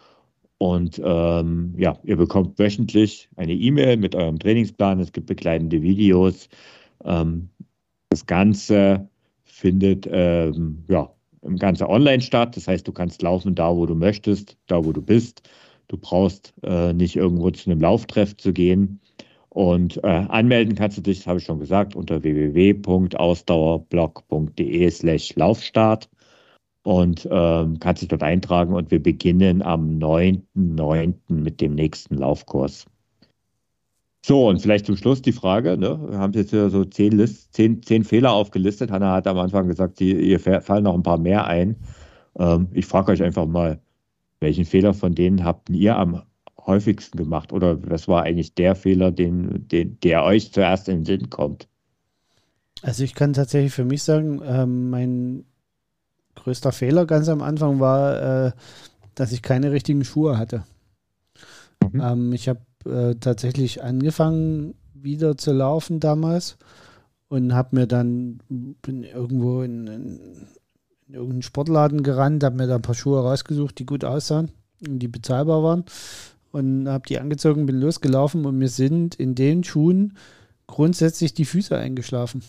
A: und ähm, ja, ihr bekommt wöchentlich eine E-Mail mit eurem Trainingsplan. Es gibt begleitende Videos. Ähm, das Ganze findet ähm, ja, im Ganze online statt. Das heißt, du kannst laufen da, wo du möchtest, da, wo du bist. Du brauchst äh, nicht irgendwo zu einem Lauftreff zu gehen. Und äh, anmelden kannst du dich, das habe ich schon gesagt, unter www.ausdauerblog.de slash Laufstart und ähm, kannst dich dort eintragen und wir beginnen am 9.9. mit dem nächsten Laufkurs. So, und vielleicht zum Schluss die Frage, ne? wir haben jetzt hier so zehn, List, zehn, zehn Fehler aufgelistet. Hanna hat am Anfang gesagt, die, ihr fallen noch ein paar mehr ein. Ähm, ich frage euch einfach mal, welchen Fehler von denen habt ihr am häufigsten gemacht? Oder was war eigentlich der Fehler, den, den, der euch zuerst in den Sinn kommt?
B: Also ich kann tatsächlich für mich sagen, äh, mein größter Fehler ganz am Anfang war, äh, dass ich keine richtigen Schuhe hatte. Mhm. Ähm, ich habe äh, tatsächlich angefangen, wieder zu laufen damals und habe mir dann bin irgendwo in, in, in irgendeinen Sportladen gerannt, habe mir da ein paar Schuhe rausgesucht, die gut aussahen und die bezahlbar waren und habe die angezogen, bin losgelaufen und mir sind in den Schuhen grundsätzlich die Füße eingeschlafen.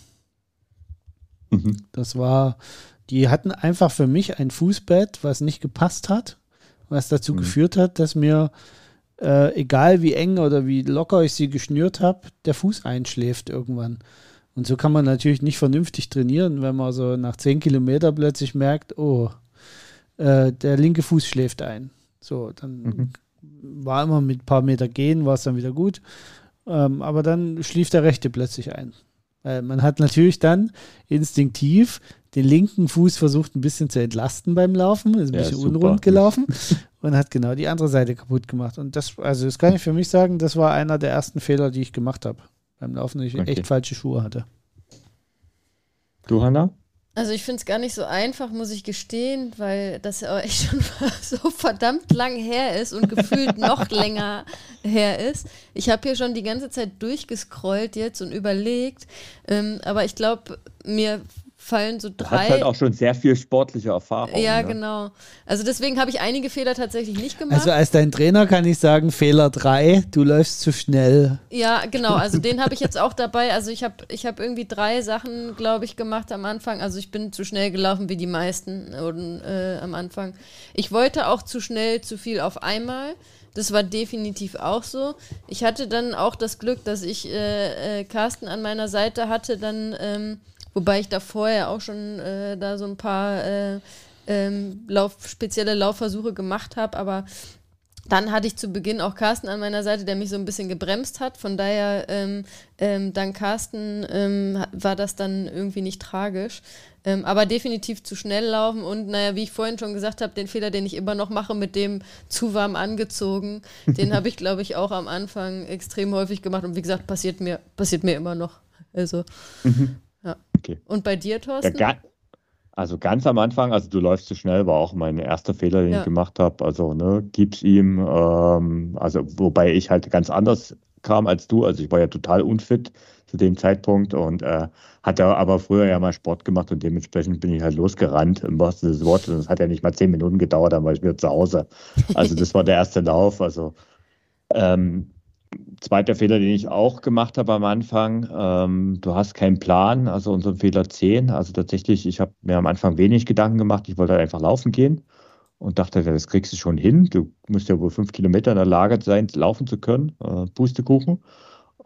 B: Mhm. Das war die hatten einfach für mich ein Fußbett, was nicht gepasst hat, was dazu mhm. geführt hat, dass mir, äh, egal wie eng oder wie locker ich sie geschnürt habe, der Fuß einschläft irgendwann. Und so kann man natürlich nicht vernünftig trainieren, wenn man so nach zehn Kilometer plötzlich merkt, oh, äh, der linke Fuß schläft ein. So, dann mhm. war immer mit ein paar Meter gehen, war es dann wieder gut. Ähm, aber dann schlief der rechte plötzlich ein. Weil man hat natürlich dann instinktiv den linken Fuß versucht ein bisschen zu entlasten beim Laufen, ist ein ja, bisschen super. unrund gelaufen und hat genau die andere Seite kaputt gemacht. Und das, also das kann ich für mich sagen, das war einer der ersten Fehler, die ich gemacht habe beim Laufen, dass ich okay. echt falsche Schuhe hatte.
A: Du, Hanna?
C: Also ich finde es gar nicht so einfach, muss ich gestehen, weil das ja auch echt schon so verdammt lang her ist und gefühlt noch länger her ist. Ich habe hier schon die ganze Zeit durchgescrollt jetzt und überlegt, ähm, aber ich glaube, mir fallen so drei.
A: Hat halt auch schon sehr viel sportliche Erfahrung.
C: Ja, ne? genau. Also deswegen habe ich einige Fehler tatsächlich nicht gemacht.
B: Also als dein Trainer kann ich sagen, Fehler drei, du läufst zu schnell.
C: Ja, genau. Also den habe ich jetzt auch dabei. Also ich habe ich hab irgendwie drei Sachen, glaube ich, gemacht am Anfang. Also ich bin zu schnell gelaufen wie die meisten und, äh, am Anfang. Ich wollte auch zu schnell, zu viel auf einmal. Das war definitiv auch so. Ich hatte dann auch das Glück, dass ich äh, äh, Carsten an meiner Seite hatte, dann ähm, Wobei ich da vorher auch schon äh, da so ein paar äh, ähm, Lauf, spezielle Laufversuche gemacht habe, aber dann hatte ich zu Beginn auch Carsten an meiner Seite, der mich so ein bisschen gebremst hat. Von daher, ähm, ähm, dank Carsten ähm, war das dann irgendwie nicht tragisch. Ähm, aber definitiv zu schnell laufen und, naja, wie ich vorhin schon gesagt habe, den Fehler, den ich immer noch mache, mit dem zu warm angezogen, den habe ich, glaube ich, auch am Anfang extrem häufig gemacht. Und wie gesagt, passiert mir, passiert mir immer noch. Also, mhm. Ja. Okay. Und bei dir, Thorsten?
A: Ja, also ganz am Anfang, also du läufst zu schnell, war auch mein erster Fehler, den ja. ich gemacht habe. Also ne, gib's ihm, ähm, also wobei ich halt ganz anders kam als du. Also ich war ja total unfit zu dem Zeitpunkt und äh, hatte aber früher ja mal Sport gemacht und dementsprechend bin ich halt losgerannt im wahrsten Sinne des Wortes. Und es hat ja nicht mal zehn Minuten gedauert, dann war ich wieder zu Hause. Also das war der erste Lauf. Also ähm, zweiter Fehler, den ich auch gemacht habe am Anfang, ähm, du hast keinen Plan, also unseren Fehler 10. Also tatsächlich, ich habe mir am Anfang wenig Gedanken gemacht, ich wollte halt einfach laufen gehen und dachte, das kriegst du schon hin. Du musst ja wohl fünf Kilometer in der Lage sein, laufen zu können. Äh, Pustekuchen.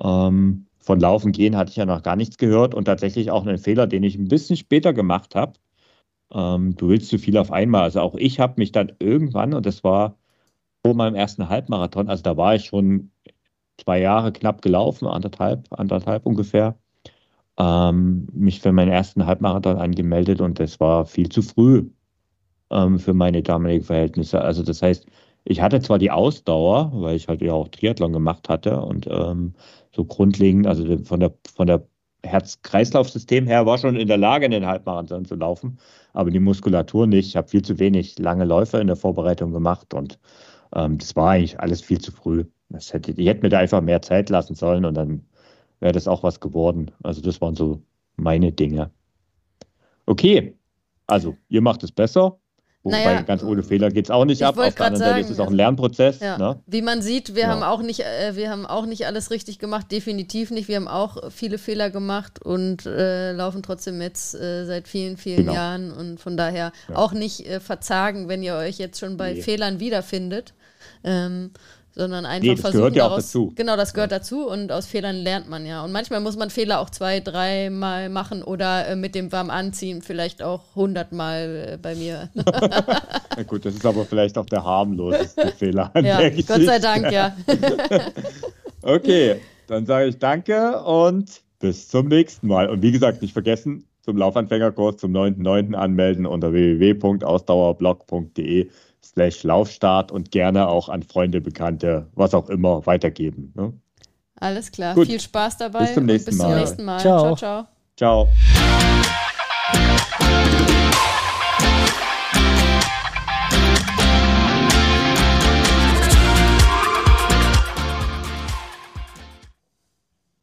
A: Ähm, von Laufen gehen hatte ich ja noch gar nichts gehört und tatsächlich auch einen Fehler, den ich ein bisschen später gemacht habe. Ähm, du willst zu viel auf einmal. Also auch ich habe mich dann irgendwann, und das war vor meinem ersten Halbmarathon, also da war ich schon zwei Jahre knapp gelaufen, anderthalb, anderthalb ungefähr, ähm, mich für meinen ersten Halbmarathon angemeldet und das war viel zu früh ähm, für meine damaligen Verhältnisse. Also das heißt, ich hatte zwar die Ausdauer, weil ich halt ja auch Triathlon gemacht hatte und ähm, so grundlegend, also von der, von der Herz-Kreislauf-System her war schon in der Lage, den Halbmarathon zu laufen, aber die Muskulatur nicht. Ich habe viel zu wenig lange Läufe in der Vorbereitung gemacht und ähm, das war eigentlich alles viel zu früh. Das hätte, die hätten mir da einfach mehr Zeit lassen sollen und dann wäre das auch was geworden. Also das waren so meine Dinge. Okay, also ihr macht es besser. Wobei naja, ganz ohne Fehler geht es auch nicht ab. Auf der anderen Seite ist es auch ein Lernprozess. Ja. Ne?
C: Wie man sieht, wir, ja. haben auch nicht, äh, wir haben auch nicht alles richtig gemacht, definitiv nicht. Wir haben auch viele Fehler gemacht und äh, laufen trotzdem jetzt äh, seit vielen, vielen genau. Jahren. Und von daher ja. auch nicht äh, verzagen, wenn ihr euch jetzt schon bei nee. Fehlern wiederfindet. Ähm, sondern einfach nee, das versuchen
A: gehört ja auch dazu.
C: Genau, das gehört ja. dazu und aus Fehlern lernt man ja. Und manchmal muss man Fehler auch zwei, dreimal machen oder äh, mit dem warm anziehen vielleicht auch hundertmal äh, bei mir.
A: Na gut, das ist aber vielleicht auch der harmloseste Fehler.
C: ja, Gott sei Dank, ja.
A: okay, dann sage ich danke und bis zum nächsten Mal. Und wie gesagt, nicht vergessen, zum Laufanfängerkurs zum 9.9. anmelden unter www.ausdauerblog.de slash Laufstart und gerne auch an Freunde, Bekannte, was auch immer, weitergeben. Ne?
C: Alles klar. Gut. Viel Spaß dabei.
A: Bis zum nächsten,
C: bis
A: Mal.
C: Zum nächsten Mal. Ciao, ciao.
A: Ciao. ciao.